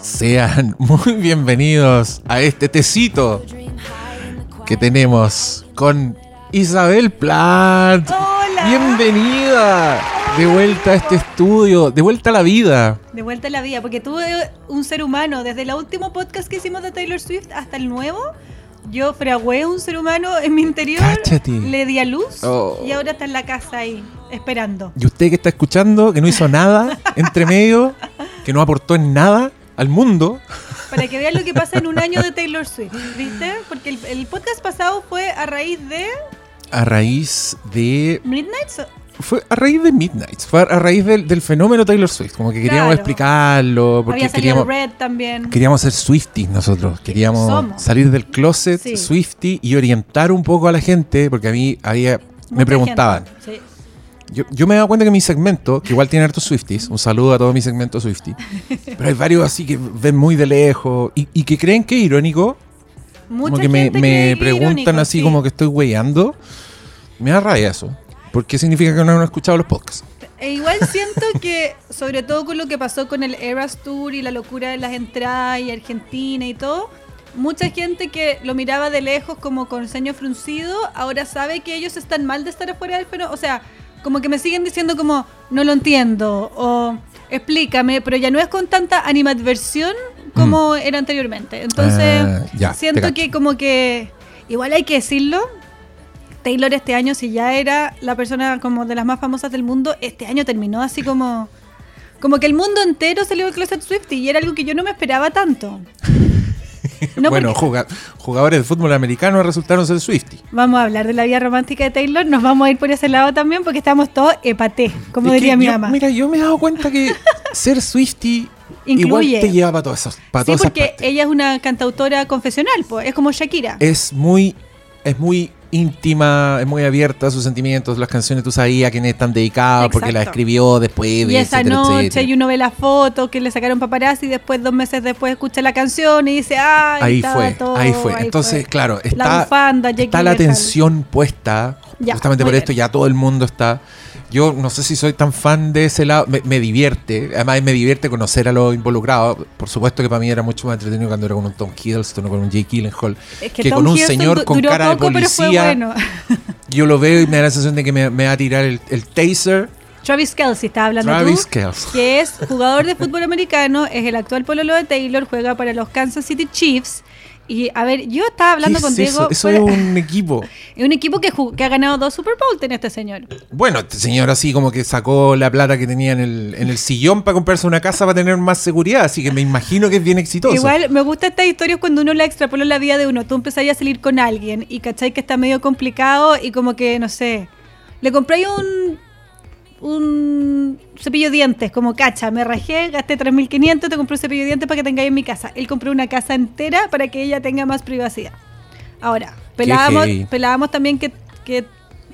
Sean muy bienvenidos a este tecito que tenemos con Isabel Plant. Hola. Bienvenida de vuelta a este estudio, de vuelta a la vida. De vuelta a la vida, porque tuve un ser humano, desde el último podcast que hicimos de Taylor Swift hasta el nuevo, yo fragué un ser humano en mi interior, Cáchate. le di a luz Oh. y ahora está en la casa ahí, esperando. Y usted que está escuchando, que no hizo nada entre medio, que no aportó en nada al mundo. Para que vean lo que pasa en un año de Taylor Swift, ¿viste? Porque el, el podcast pasado fue a raíz de A raíz de. Midnight. Fue a raíz de Midnight. Fue a raíz del, del fenómeno Taylor Swift. Como que queríamos Claro. explicarlo. Porque Había queríamos. Red también. Queríamos ser Swifties nosotros. Queríamos Somos. salir del closet Sí. Swiftie y orientar un poco a la gente. Porque a mí había. Me preguntaban. gente, sí. Yo, yo me he dado cuenta que mi segmento, que igual tiene hartos Swifties, un saludo a todo mi segmento Swiftie, pero hay varios así que ven muy de lejos y, y que creen que es irónico, Mucha como que me, me preguntan irónico, así sí. como que estoy weyando. Me da rabia eso, porque significa que no han escuchado los podcasts. E igual siento que, sobre todo con lo que pasó con el Eras Tour y la locura de las entradas y Argentina y todo, mucha gente que lo miraba de lejos como con ceño fruncido, ahora sabe que ellos están mal de estar afuera del fenómeno. O sea, como que me siguen diciendo como, no lo entiendo, o explícame, pero ya no es con tanta animadversión como era anteriormente. Entonces, Mm. Ah, ya, siento que como que, igual hay que decirlo, Taylor este año, si ya era la persona como de las más famosas del mundo, este año terminó así como... Como que el mundo entero salió del closet Swiftie y era algo que yo no me esperaba tanto. No, bueno, porque- jugadores de fútbol americano resultaron ser Swifties. Vamos a hablar de la vida romántica de Taylor, nos vamos a ir por ese lado también porque estamos todos epaté, como Es diría mi yo- mamá. Mira, yo me he dado cuenta que ser Incluye. igual te lleva para todas esas, para sí, todas esas porque partes. ella es una cantautora confesional, pues, es como Shakira. es muy es muy íntima, es muy abierta a sus sentimientos, las canciones tú sabías a quién están dedicadas, porque la Exacto. escribió después de Y esa etcétera, noche etcétera. y uno ve la foto que le sacaron paparazzi y después dos meses después escucha la canción y dice, ay, Ahí fue, todo, ahí fue. Entonces, fue". claro, la está, bufanda, Jackie está la atención puesta, Ya, justamente por esto bien. ya todo el mundo está. Yo no sé si soy tan fan de ese lado, me, me divierte, además me divierte conocer a los involucrados. Por supuesto que para mí era mucho más entretenido cuando era con un Tom Hiddleston o con un Jake Gyllenhaal, Es que, con un Hiddleston señor con cara de poco, fue policía. bueno. Yo lo veo y me da la sensación de que me, me va a tirar el, el taser. Travis Kelsey, estaba hablando Travis tú, Kelce. que es jugador de fútbol americano, es el actual pololo de Taylor, juega para los Kansas City Chiefs. Y a ver, yo estaba hablando ¿Qué es Diego. eso? Eso fuera- es un equipo. es un equipo que ha ganado dos Super Bowl, tiene este señor. Bueno, este señor así como que sacó la plata que tenía en el, en el sillón para comprarse una casa para tener más seguridad, así que me imagino que es bien exitoso. Igual me gusta estas historias cuando uno la extrapola en la vida de uno. Tú empezás a salir con alguien y cachai que está medio complicado y como que, no sé, le compré un, un cepillo de dientes, como cacha, me rajé, gasté 3.500, te compré un cepillo de dientes para que tengáis en mi casa. Él compró una casa entera para que ella tenga más privacidad. Ahora, pelábamos, pelábamos también que, que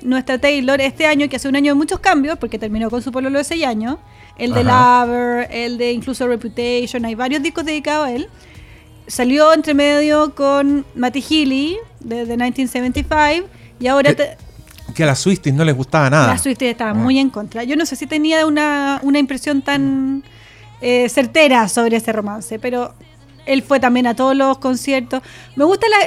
nuestra Taylor este año, que hace un año de muchos cambios, porque terminó con su pololo de 6 años, el de Ajá. Lover, el de incluso Reputation, hay varios discos dedicados a él. Salió entre medio con Matty Healy de, de 1975 y ahora te- Que a las Swifties no les gustaba nada. la Swifties estaba Ah. muy en contra. Yo no sé si tenía una, una impresión tan eh, certera sobre ese romance, pero él fue también a todos los conciertos. Me gusta la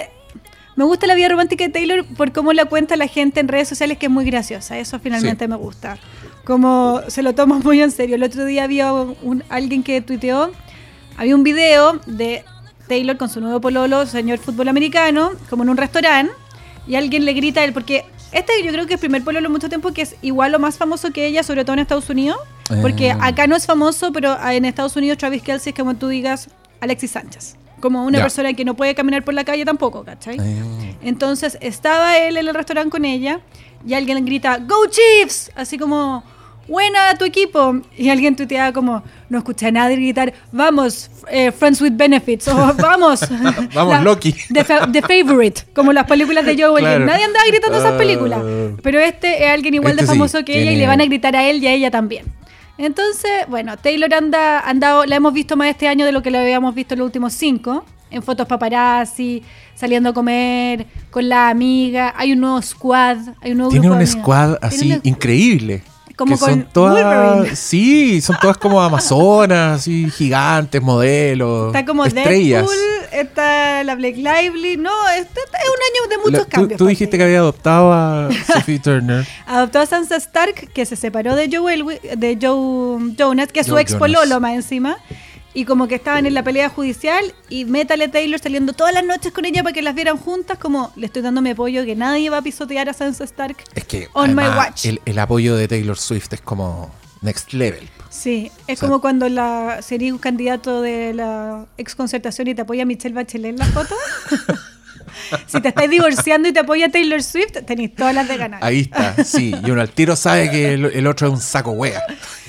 me gusta la vida romántica de Taylor por cómo la cuenta la gente en redes sociales, que es muy graciosa. Eso finalmente Sí. me gusta. Como se lo toma muy en serio. El otro día había un, alguien que tuiteó, había un video de Taylor con su nuevo pololo, señor fútbol americano, como en un restaurante, y alguien le grita a él, porque este yo creo que es el primer pololo en mucho tiempo que es igual o más famoso que ella, sobre todo en Estados Unidos, porque Ah. acá no es famoso, pero en Estados Unidos Travis Kelsey es como tú digas Alexis Sánchez, como una persona que no puede caminar por la calle tampoco, ¿cachai? Eh, Entonces estaba él en el restaurante con ella y alguien grita, ¡Go Chiefs! Así como, ¡Buena tu equipo! Y alguien tuiteaba como, no escuché a nadie gritar, ¡Vamos, eh, Friends with Benefits! o ¡Vamos! Vamos, Loki. The, Fa- The Favorite, como las películas de Joe Williams. Claro. Nadie andaba gritando esas Ah. películas. Pero este es alguien igual Este de sí, famoso que ella y le van a gritar a él y a ella también. Entonces, bueno, Taylor anda, andado, la hemos visto más este año de lo que la habíamos visto en los últimos cinco. En fotos paparazzi, saliendo a comer con la amiga. Hay un nuevo squad. Hay un nuevo Tiene grupo un de squad así un- increíble. Como que con son todas, Wolverine. sí, son todas como amazonas, así, gigantes, modelos, Está como estrellas. Deadpool, está la Blake Lively. No, este es un año de muchos La- tú, cambios. tú para dijiste que había adoptado a Sophie Turner. Adoptó a Sansa Stark, que se separó de Joe, Elwi- de Joe Jonas, que es su ex pololo más encima. Y como que estaban en la pelea judicial y métale Taylor saliendo todas las noches con ella para que las vieran juntas, como le estoy dando mi apoyo que nadie va a pisotear a Sansa Stark. Es que On my watch. El, el apoyo de Taylor Swift es como next level. Sí, es O sea- como cuando la sería un candidato de la ex concertación y te apoya Michelle Bachelet en la foto. si te estás divorciando y te apoya Taylor Swift, tenéis todas las de ganar. Ahí está, sí. Y uno al tiro sabe que el, el otro es un saco wea.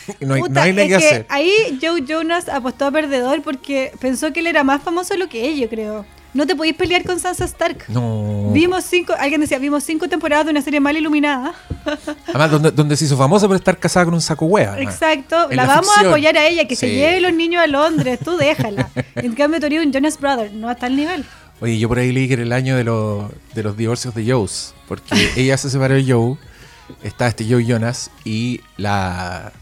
No hay, no Puta, hay nada es que hacer. ahí Joe Jonas apostó a perdedor porque pensó que él era más famoso de lo que ella, yo creo. No te podéis pelear con Sansa Stark. No. Vimos cinco, alguien decía, vimos cinco temporadas de una serie mal iluminada. Además, donde, donde se hizo famosa por estar casada con un saco además. Exacto, la, la vamos ficción. a apoyar a ella, que se lleve los niños a Londres, tú déjala. En cambio, tú eres un Jonas Brother, no hasta el nivel. Oye, yo por ahí leí que era el año de, los de los divorcios de Joe's. Porque ella se separó de Joe. Está este Joe Jonas. Y la,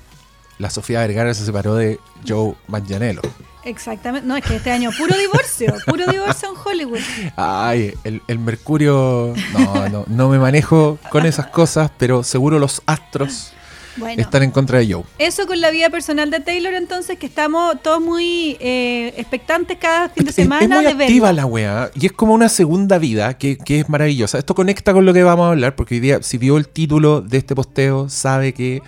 la Sofía Vergara se separó de Joe Manganiello. Exactamente, no, es que este año puro divorcio, puro divorcio en Hollywood. Ay, el, el Mercurio. No, no, no me manejo con esas cosas. Pero seguro los astros Bueno. están en contra de Joe. Eso con la vida personal de Taylor, entonces, que estamos todos muy eh, expectantes cada fin de Es- es- semana es muy de activa la weá y es como una segunda vida que, que es maravillosa. Esto conecta con lo que vamos a hablar porque hoy día, si vio el título de este posteo, sabe que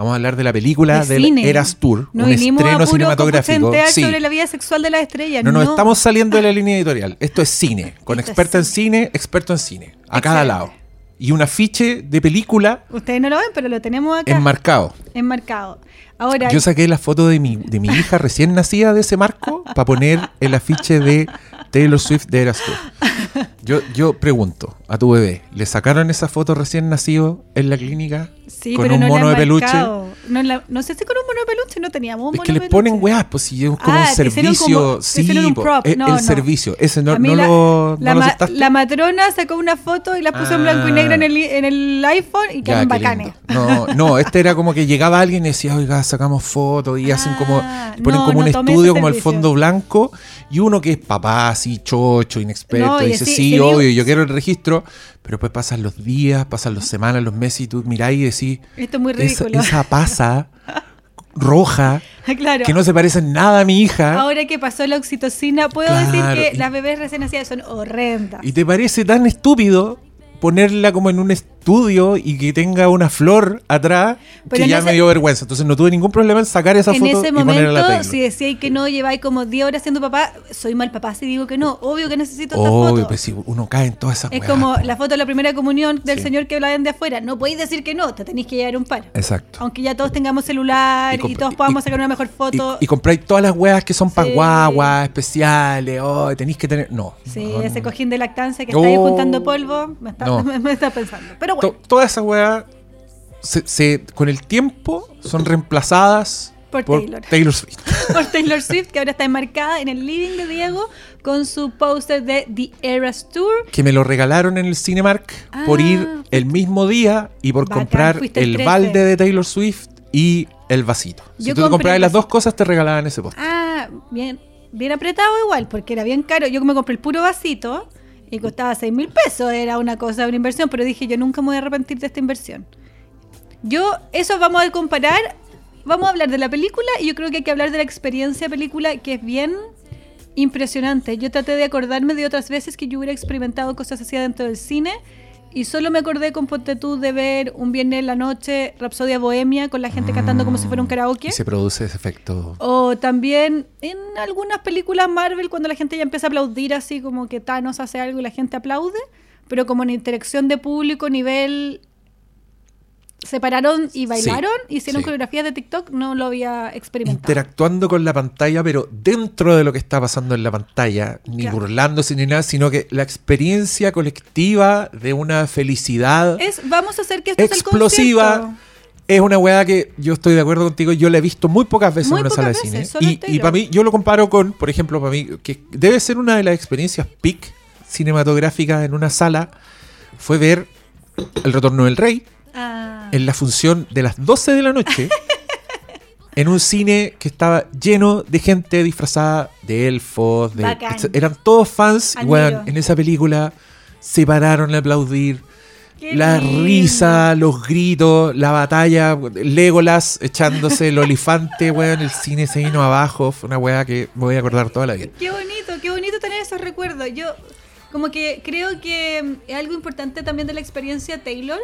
vamos a hablar de la película De del. Eras Tour, No un estreno cinematográfico. Sí. sobre la vida sexual de las estrellas. No No, nos estamos saliendo de la línea editorial. Esto es cine, con Esto es experta en cine. experto en cine, a cada lado. Y un afiche de película Ustedes no lo ven, pero lo tenemos acá enmarcado. enmarcado. Ahora, Yo saqué la foto de mi, de mi hija recién nacida de ese marco para poner el afiche de Taylor Swift de Eras Tour. Yo, yo pregunto a tu bebé, ¿le sacaron esa foto recién nacido en la clínica? sí, con pero un no mono la de peluche. No, la- no sé si con un mono de peluche no teníamos un Es mono que de le ponen weas, pues si es como Ah, un servicio. como- sí, un prop. el, No, el no. servicio. Ese no, no la, lo, la lo ma- la matrona sacó una foto y la puso en blanco y negro en el, en el iPhone y quedaron bacanes. No, no, este era como que llegaba alguien y decía, oiga, sacamos fotos y hacen como, Ah, ponen como un estudio como el fondo blanco y uno que es papá, así chocho, inexperto, y sí, obvio, yo quiero el registro, pero después pasan los días, pasan las semanas, los meses y tú miráis y decís, Esto es muy esa, ridículo. esa pasa roja, claro. que no se parece en nada a mi hija, Ahora que pasó la oxitocina, puedo Claro, decir que y- las bebés recién nacidas son horrendas. y te parece tan estúpido ponerla como en un estudio y que tenga una flor atrás Pero que ya ese- me dio vergüenza. Entonces no tuve ningún problema en sacar esa en foto ese y ponerla a la momento, Taylor. si decíais que no, lleváis como 10 horas siendo papá, soy mal papá si digo que no. Obvio que necesito esta Obvio, foto. pues si uno cae en todas esas es weas, como po. la foto de la primera comunión del Sí. señor que habla de afuera. No podéis decir que no, te tenéis que llevar un par. Exacto. Aunque ya todos tengamos celular Y todos podamos y- sacar una mejor foto. Y, y compráis todas las weas que son para Sí. guaguas, especiales, oh, tenéis que tener. No. sí, no, ese cojín de lactancia que está ahí Oh. juntando polvo, me está, No. me, está pensando. Pero bueno, To- todas esas weas se, se- con el tiempo son reemplazadas Por Taylor. Swift. por Taylor Swift, que ahora está enmarcada en el living de Diego con su póster de The Eras Tour. que me lo regalaron en el Cinemark por Ah, ir el mismo día y por Bacán, comprar el el 13. balde de Taylor Swift y el vasito. Si tú te comprabas las dos cosas, te regalaban ese post. Ah, bien, bien apretado igual, porque era bien caro. Yo me compré el puro vasito y costaba 6 mil pesos. Era una cosa, una inversión, pero dije, yo nunca me voy a arrepentir de esta inversión. Yo, eso vamos a comparar. Vamos a hablar de la película y yo creo que hay que hablar de la experiencia película, que es bien impresionante. Yo traté de acordarme de otras veces que yo hubiera experimentado cosas así dentro del cine. Y solo me acordé con Ponte tú de ver un viernes en la noche Rapsodia Bohemia con la gente cantando como si fuera un karaoke. Y se produce ese efecto. O también en algunas películas Marvel cuando la gente ya empieza a aplaudir así como que Thanos hace algo y la gente aplaude, pero como en interacción de público nivel se pararon y bailaron, hicieron sí. coreografías de TikTok, no lo había experimentado. Interactuando con la pantalla, pero dentro de lo que está pasando en la pantalla, ni Claro. burlándose ni nada, sino que la experiencia colectiva de una felicidad es vamos a hacer que esto explosiva. Es una weá que yo estoy de acuerdo contigo, yo la he visto muy pocas veces Muy en una sala de cine. Y, para mí, yo lo comparo con, por ejemplo, para mí, que debe ser una de las experiencias peak cinematográficas en una sala, fue ver El Retorno del Rey, Ah, en la función de las 12 de la noche en un cine que estaba lleno de gente disfrazada de elfos, de, Bacán. etc. eran todos fans, Admiro. weón, en esa película se pararon a aplaudir. Qué La lindo. risa, los gritos, la batalla, Legolas echándose el olifante, weón, el cine se vino abajo. Fue una weá que me voy a acordar toda la vida. Qué bonito, qué bonito tener esos recuerdos. Yo como que creo que es algo importante también de la experiencia Taylor,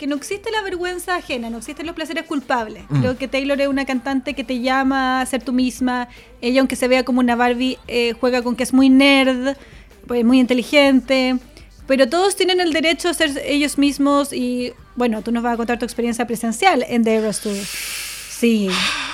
que no existe la vergüenza ajena, no existen los placeres culpables. Mm. Creo que Taylor es una cantante que te llama a ser tú misma. Ella, aunque se vea como una Barbie, eh, juega con que es muy nerd, pues muy inteligente. Pero todos tienen el derecho a ser ellos mismos y, bueno, tú nos vas a contar tu experiencia presencial en The Eras Tour. Sí.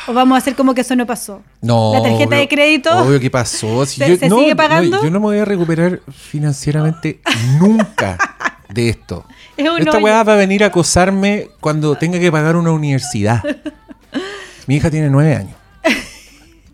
O vamos a hacer como que eso no pasó. No. La tarjeta obvio- de crédito. Obvio que pasó. Si ¿Se- yo, se no, sigue no, pagando? yo no me voy a recuperar financieramente nunca de esto. Es Esta weá va a venir a acosarme cuando tenga que pagar una universidad. Mi hija tiene nueve años.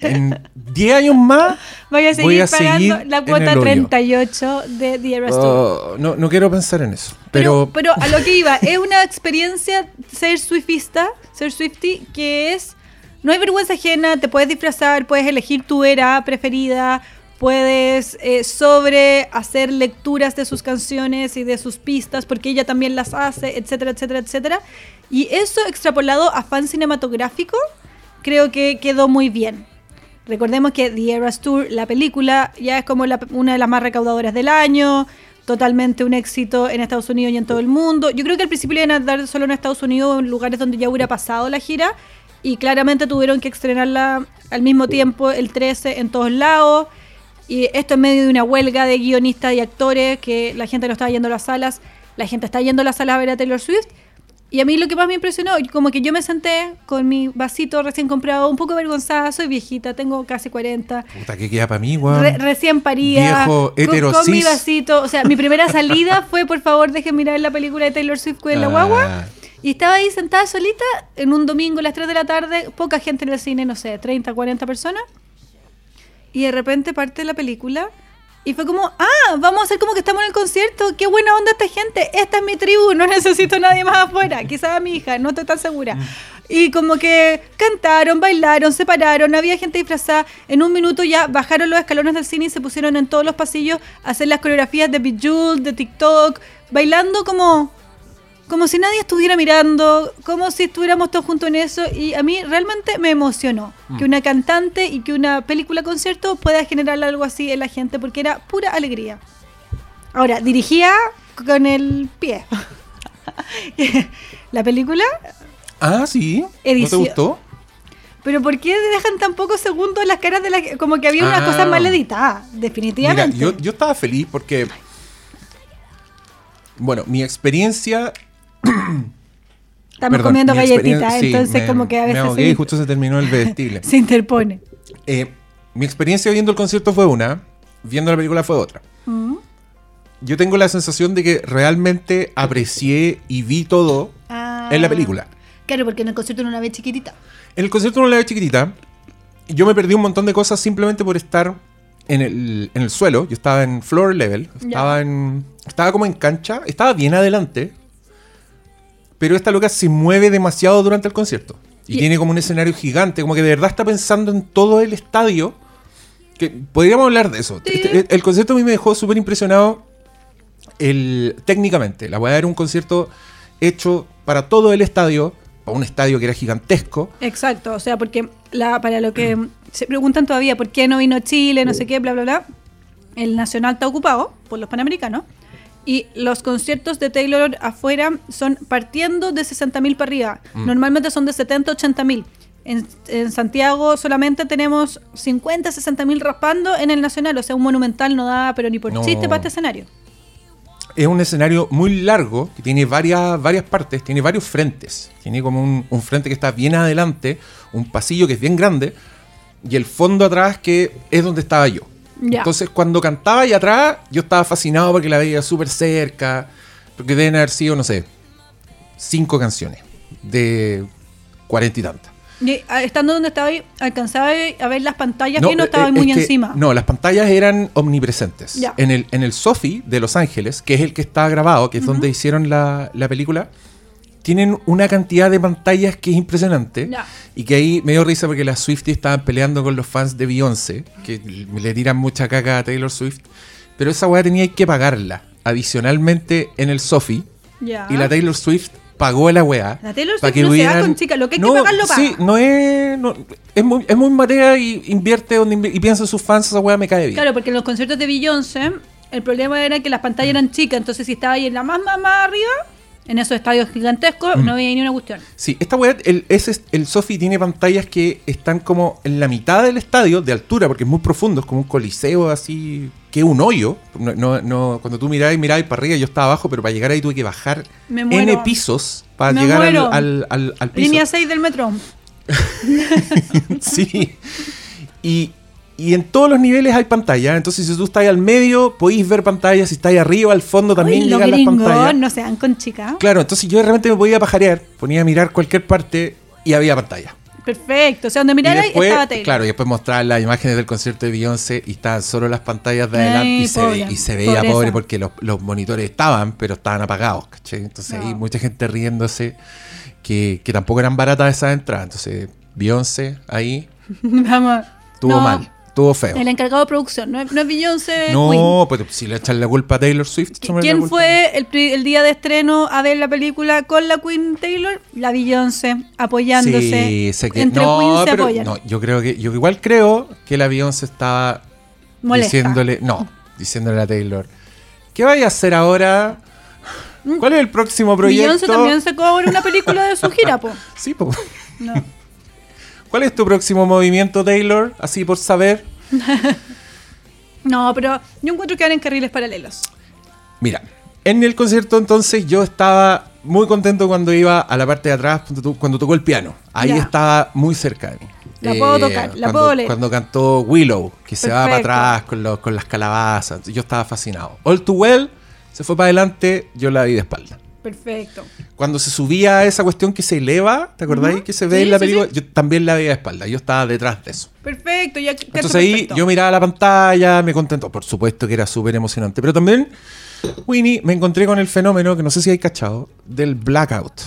En 10 años más Voy a seguir voy a pagando seguir la cuota el hoyo. 38 de The Eras oh, no, no quiero pensar en eso. Pero, Pero, pero a lo que iba, es una experiencia ser swifista, ser swifty, que es, no hay vergüenza ajena, te puedes disfrazar, puedes elegir tu era preferida, puedes eh, sobre hacer lecturas de sus canciones y de sus pistas, porque ella también las hace, etcétera, etcétera, etcétera. Y eso extrapolado a fan cinematográfico, creo que quedó muy bien. Recordemos que The Eras Tour, la película, ya es como la- una de las más recaudadoras del año, totalmente un éxito en Estados Unidos y en todo el mundo. Yo creo que al principio iban a dar solo en Estados Unidos, en lugares donde ya hubiera pasado la gira, y claramente tuvieron que estrenarla al mismo tiempo, el 13, en todos lados. Y esto en medio de una huelga de guionistas y actores, que la gente no estaba yendo a las salas, la gente está yendo a las salas a ver a Taylor Swift. Y a mí lo que más me impresionó, como que yo me senté con mi vasito recién comprado, un poco avergonzada, soy viejita, tengo casi 40, puta, ¿qué queda para mí, re- recién parida, Viejo, con- con, mi vasito, o sea, mi primera salida fue, por favor, dejen mirar la película de Taylor Swift con la Ah. guagua. Y estaba ahí sentada solita en un domingo a las 3 de la tarde, poca gente en el cine, no sé, 30, 40 personas. Y de repente parte la película y fue como, ah, vamos a hacer como que estamos en el concierto, qué buena onda esta gente, esta es mi tribu, no necesito a nadie más afuera, quizás a mi hija, no estoy tan segura. Y como que cantaron, bailaron, se pararon, había gente disfrazada, en un minuto ya bajaron los escalones del cine y se pusieron en todos los pasillos a hacer las coreografías de Bejeweled, de TikTok, bailando como como si nadie estuviera mirando, como si estuviéramos todos juntos en eso. Y a mí realmente me emocionó que una cantante y que una película concierto pueda generar algo así en la gente, porque era pura alegría. Ahora, dirigía con el pie. la película, Ah, sí. ¿No te gustó? pero ¿por qué dejan tan pocos segundos las caras de la Como que había unas Ah. cosas mal editadas, definitivamente. Mira, yo, yo estaba feliz porque. Bueno, mi experiencia. Estamos perdón, comiendo mi galletitas, sí, entonces me- como que a Me veces ahogué y se, justo se terminó el vestible. se interpone. Eh, mi experiencia viendo el concierto fue una, viendo la película fue otra. Mm. Yo tengo la sensación de que realmente aprecié y vi todo Ah. en la película. Claro, porque en el concierto no la ve chiquitita. En el concierto no la vi chiquitita. Yo me perdí un montón de cosas simplemente por estar en el, en el suelo. Yo estaba en floor level. Estaba en. Estaba como en cancha. Estaba bien adelante. Pero esta loca se mueve demasiado durante el concierto. Y Y- tiene como un escenario gigante. Como que de verdad está pensando en todo el estadio. Que podríamos hablar de eso. Sí. Este- el concierto a mí me dejó súper impresionado el, técnicamente. La voy a dar un concierto hecho para todo el estadio. Para un estadio que era gigantesco. Exacto, o sea, porque la, para lo que se preguntan todavía por qué no vino Chile, no sé qué, bla, bla, bla, el Nacional está ocupado por los Panamericanos y los conciertos de Taylor afuera son partiendo de 60.000 para arriba. Normalmente son de 70, 80.000. En, en Santiago solamente tenemos 50, 60.000 raspando en el Nacional, o sea, un monumental no da, pero ni por No. chiste para este escenario. es un escenario muy largo, que tiene varias, varias partes, tiene varios frentes. Tiene como un, un frente que está bien adelante, un pasillo que es bien grande, y el fondo atrás que es donde estaba yo. Entonces cuando cantaba ahí atrás, yo estaba fascinado porque la veía súper cerca, porque deben haber sido, no sé, cinco canciones de cuarenta y tantas. Y, ah, estando donde estaba ahí, alcanzaba a ver las pantallas y no estaba eh, muy que- encima. No, las pantallas eran omnipresentes. En el, en el Sofi de Los Ángeles, que es el que está grabado, que es donde hicieron la, la película, tienen una cantidad de pantallas que es impresionante. Y que ahí me dio risa porque las Swifties estaban peleando con los fans de Beyoncé, que le tiran mucha caca a Taylor Swift. Pero esa weá tenía que pagarla adicionalmente en el Sofi. Ya. Y la Taylor Swift pagó la weá. La Taylor Swift no se da con chica, lo que hay que pagar lo paga. Sí, no es. no- es, muy, es muy marea y invierte donde y piensa en sus fans, esa weá me cae bien. Claro, porque en los conciertos de Beyoncé, el problema era que las pantallas eran chicas, entonces si estaba ahí en la más, más, más arriba, en esos estadios gigantescos, Mm. no veía ni una cuestión. Sí, esta weá, el, ese, el Sofi tiene pantallas que están como en la mitad del estadio, de altura, porque es muy profundo, es como un coliseo así, que es un hoyo. No, no, no- cuando tú mirabas y mirabas para arriba, yo estaba abajo, pero para llegar ahí tuve que bajar N pisos para Me llegar al, muero. al, al- al piso. Línea 6 del metro. sí. Y, y en todos los niveles hay pantalla. Entonces, si tú estás al medio, podéis ver pantallas. Si estás arriba, al fondo también Uy, llegan las pantallas. no se dan con chicas. Claro, entonces yo de repente me podía pajarear, ponía a mirar cualquier parte y había pantalla. Perfecto. O sea, donde Y mirara después, estaba Taylor. claro, y después mostrar las imágenes del concierto de Beyoncé y estaban solo las pantallas de Ay, adelante y, se, pobre, ve- y se veía pobreza. pobre porque los, los monitores estaban, pero estaban apagados, ¿cachai? Entonces No. hay mucha gente riéndose que, que tampoco eran baratas esas entradas. Entonces, Beyoncé ahí Vamos. estuvo No, mal, estuvo feo. El encargado de producción, no es, no es Beyoncé. Queen. No, pues si le echan la culpa a Taylor Swift, ¿Quién fue el, día de estreno a ver la película con la Queen Taylor? La Beyoncé, apoyándose. Sí, sé que Entre no, Queen se pero apoyan. no, yo creo que yo igual creo que la Beyoncé estaba Molesta. diciéndole, no, diciéndole a Taylor, ¿qué vaya a hacer ahora? ¿Cuál es el próximo proyecto? Mm. Beyoncé también se cobra una película de su gira, po. Sí, po. No. ¿Cuál es tu próximo movimiento, Taylor? Así por saber. No, pero yo encuentro que van en carriles paralelos. Mira, en el concierto entonces yo estaba muy contento cuando iba a la parte de atrás, cuando, to- cuando tocó el piano. Ahí Ya. estaba muy cerca de mí. La puedo tocar, la cuando, puedo leer. Cuando cantó Willow, que se va para atrás con, los- con las calabazas. Yo estaba fascinado. All Too Well se fue para adelante, yo la vi de espalda. Perfecto. Cuando se subía a esa cuestión que se eleva, ¿te acordáis? Ujú. Que se ve Sí, en la película. sí. Yo también la veía de espalda. Yo estaba detrás de eso. Perfecto, ya Entonces ahí perfecto. yo miraba la pantalla, me contentó. Por supuesto que era súper emocionante. Pero también, Winnie, me encontré con el fenómeno, que no sé si hay cachado, del blackout.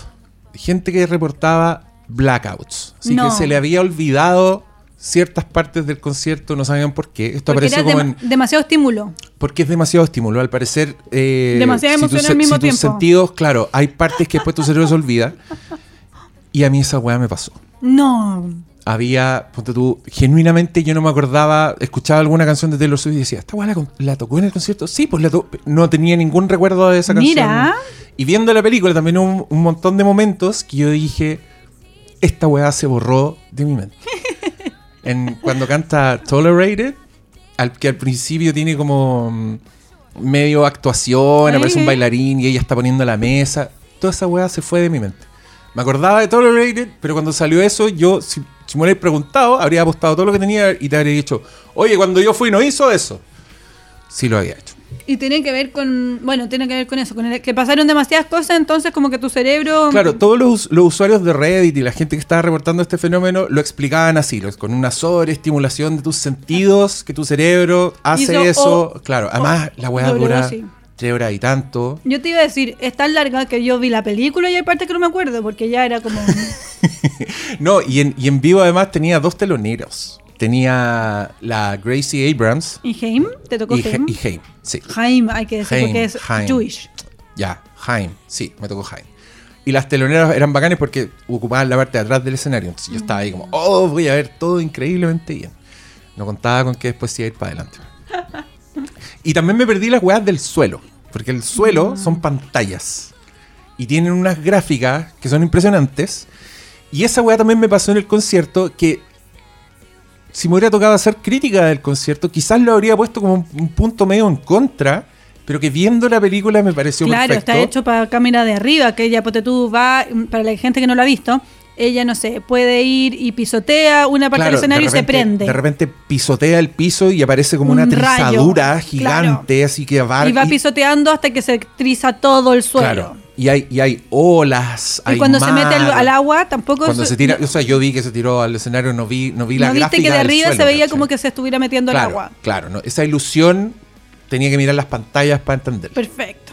Gente que reportaba blackouts. Así No. que se le había olvidado ciertas partes del concierto, no sabían por qué. Esto Porque apareció era como en... demasiado estímulo. Porque es demasiado estímulo. Al parecer... eh, Demasiada si emoción al mismo si tus tiempo. sentidos, claro, hay partes que después tu cerebro se olvida. Y a mí esa weá me pasó No. había, ponte tú, genuinamente yo no me acordaba, escuchaba alguna canción de Taylor Swift y decía, ¿esta weá la, tocó en el concierto? Sí, pues la no tenía ningún recuerdo de esa canción. Mira. Y viendo la película también hubo un, un montón de momentos que yo dije, esta weá se borró de mi mente. en, cuando canta Tolerated, al, que al principio tiene como mm, medio actuación, Ay, aparece un bailarín y ella está poniendo la mesa, toda esa weá se fue de mi mente. Me acordaba de Tolerated, pero cuando salió eso, yo, si, si me hubierais preguntado, habría apostado todo lo que tenía y te habría dicho, oye, cuando yo fui no hizo eso. Sí lo había hecho. Y tiene que ver con, bueno, tiene que ver con eso, con el- que pasaron demasiadas cosas, entonces como que tu cerebro... Claro, todos los, los usuarios de Reddit y la gente que estaba reportando este fenómeno lo explicaban así, con una sobreestimulación de tus sentidos, que tu cerebro hace eso. O- claro, además la weá dura tres horas y tanto. Yo te iba a decir, es tan larga que yo vi la película y hay partes que no me acuerdo, porque ya era como... No, y en, y en vivo además tenía dos teloneros. Tenía la Gracie Abrams ¿Y Haim? ¿Te tocó y, Haim? Y Haim. Sí, Haim, hay que decir, Haim, porque es Haim. Jewish. ya, Haim. Sí, me tocó Haim. Y las teloneras eran bacanes porque ocupaban la parte de atrás del escenario. Entonces yo estaba ahí como, oh, voy a ver todo increíblemente bien. No contaba con que después iba a ir para adelante. Y también me perdí las weas del suelo. Porque el suelo son pantallas. Y tienen unas gráficas que son impresionantes. Y esa wea también me pasó en el concierto que si me hubiera tocado hacer crítica del concierto, quizás lo habría puesto como un, un punto medio en contra, pero que viendo la película me pareció Claro, perfecto. está hecho para cámara de arriba, que ella, ponte tú, va, para la gente que no lo ha visto, ella, no sé, puede ir y pisotea una parte Claro, del escenario y se prende. De repente pisotea el piso y aparece como Un una rayo, trizadura gigante, así que va y va pisoteando hasta que se triza todo el suelo. Claro. Y hay, y hay olas. Y hay cuando se mete al, al agua, tampoco Cuando se- tira, o sea, yo vi que se tiró al escenario, no vi, no vi la ¿No viste que de arriba suelo, se veía como que se estuviera metiendo claro, el agua? Claro, no, esa ilusión tenía que mirar las pantallas para entender. Perfecto.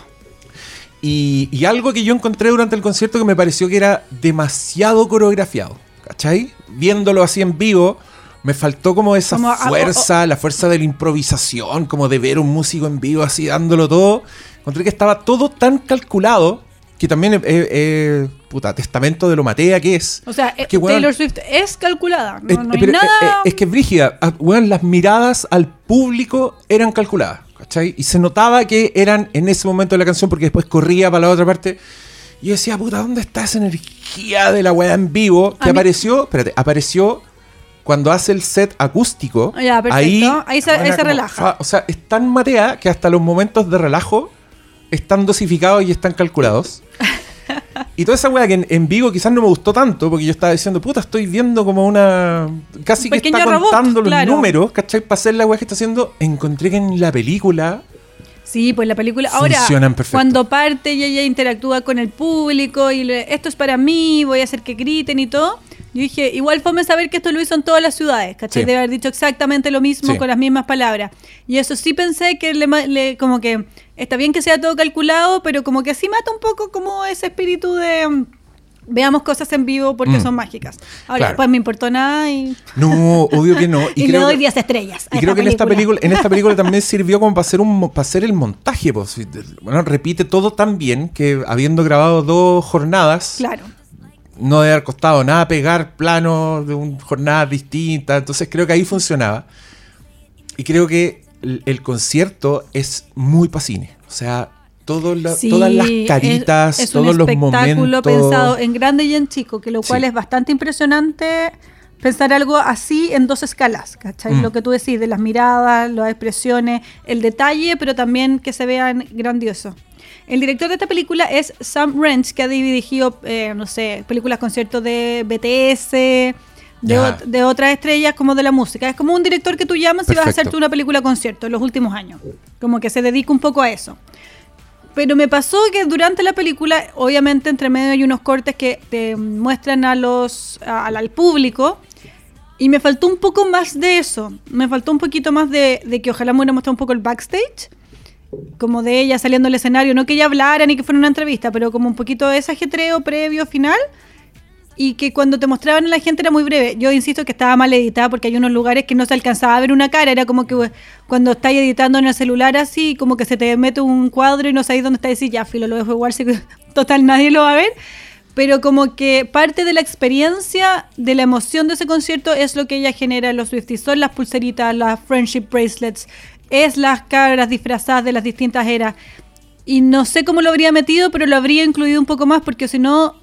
Y, y algo que yo encontré durante el concierto que me pareció que era demasiado coreografiado. ¿Cachai? Viéndolo así en vivo, me faltó como esa Como fuerza, la fuerza de la improvisación, como de ver un músico en vivo así dándolo todo. Encontré que estaba todo tan calculado que también es, es- es, puta, testamento de lo matea que es. O sea, eh, que, weón, Taylor Swift es calculada. No, eh, no hay pero, eh, nada. eh, es que Brígida, ah, weón, las miradas al público eran calculadas, ¿cachai? Y se notaba que eran en ese momento de la canción porque después corría para la otra parte. Y yo decía, puta, ¿dónde está esa energía de la weá en vivo? Que apareció, espérate, apareció cuando hace el set acústico. Ya. Ahí se- ahí se como, relaja. fa- o sea, es tan matea que hasta los momentos de relajo están dosificados y están calculados. Y toda esa weá que en, en vivo quizás no me gustó tanto, porque yo estaba diciendo, puta, estoy viendo como una. Casi Un que está robot, contando los claro. números, ¿cachai? Para hacer la weá que está haciendo. Encontré que en la película. Sí, pues la película. Ahora, cuando parte y ella interactúa con el público y le- esto es para mí, voy a hacer que griten y todo. Yo dije, igual fome saber que esto lo hizo en todas las ciudades, ¿cachai? Sí. Debe haber dicho exactamente lo mismo Sí. con las mismas palabras. Y eso sí pensé que le, le- como que está bien que sea todo calculado, pero como que sí mata un poco como ese espíritu de veamos cosas en vivo porque Mm. son mágicas. Ahora, Claro. después me importó nada y, No, obvio que no. y, Y, le creo doy que, 10 estrellas. y creo que en esta película, en esta película también sirvió como para hacer un para hacer el montaje. Pues. Bueno, repite todo tan bien que habiendo grabado dos jornadas. Claro. No debe haber costado nada pegar planos de un, jornadas distintas. Entonces creo que ahí funcionaba. Y creo que el, el concierto es muy para cine. O sea, todo la- Sí, todas las caritas, es, es todos un los espectáculo momentos. pensado en grande y en chico, que lo cual Sí. es bastante impresionante pensar algo así en dos escalas, ¿cachai? Mm. Lo que tú decís, de las miradas, las expresiones, el detalle, pero también que se vean grandioso. El director de esta película es Sam Wrench, que ha dirigido, eh, no sé, películas conciertos de BTS, de, ot- de otras estrellas como de la música. Es como un director que tú llamas y vas a hacerte una película concierto en los últimos años. Como que se dedica un poco a eso. Pero me pasó que durante la película, obviamente entre medio hay unos cortes que te muestran a los a- al público y me faltó un poco más de eso. Me faltó un poquito más de, de que ojalá me hubiera mostrado un poco el backstage, como de ella saliendo al escenario, no que ella hablara ni que fuera una entrevista, pero como un poquito de ese ajetreo previo final y que cuando te mostraban a la gente era muy breve. Yo insisto que estaba mal editada porque hay unos lugares que no se alcanzaba a ver una cara, era como que cuando estáis editando en el celular así, como que se te mete un cuadro y no sabéis dónde está y decís, ya, filo, lo dejo igual, total nadie lo va a ver. Pero como que parte de la experiencia, de la emoción de ese concierto es lo que ella genera en los Swifties. Son las pulseritas, las friendship bracelets, es las caras disfrazadas de las distintas eras. Y no sé cómo lo habría metido, pero lo habría incluido un poco más porque si no,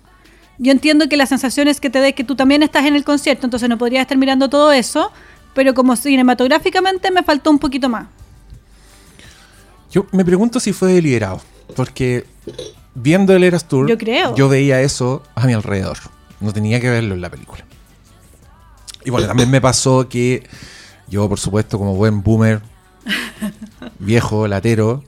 yo entiendo que la sensación es que te dé que tú también estás en el concierto, entonces no podrías estar mirando todo eso, pero como cinematográficamente me faltó un poquito más. Yo me pregunto si fue deliberado. Porque viendo el Eras Tour, Yo creo. yo veía eso a mi alrededor. No tenía que verlo en la película. Y bueno, también me pasó que yo, por supuesto, como buen boomer, viejo, latero,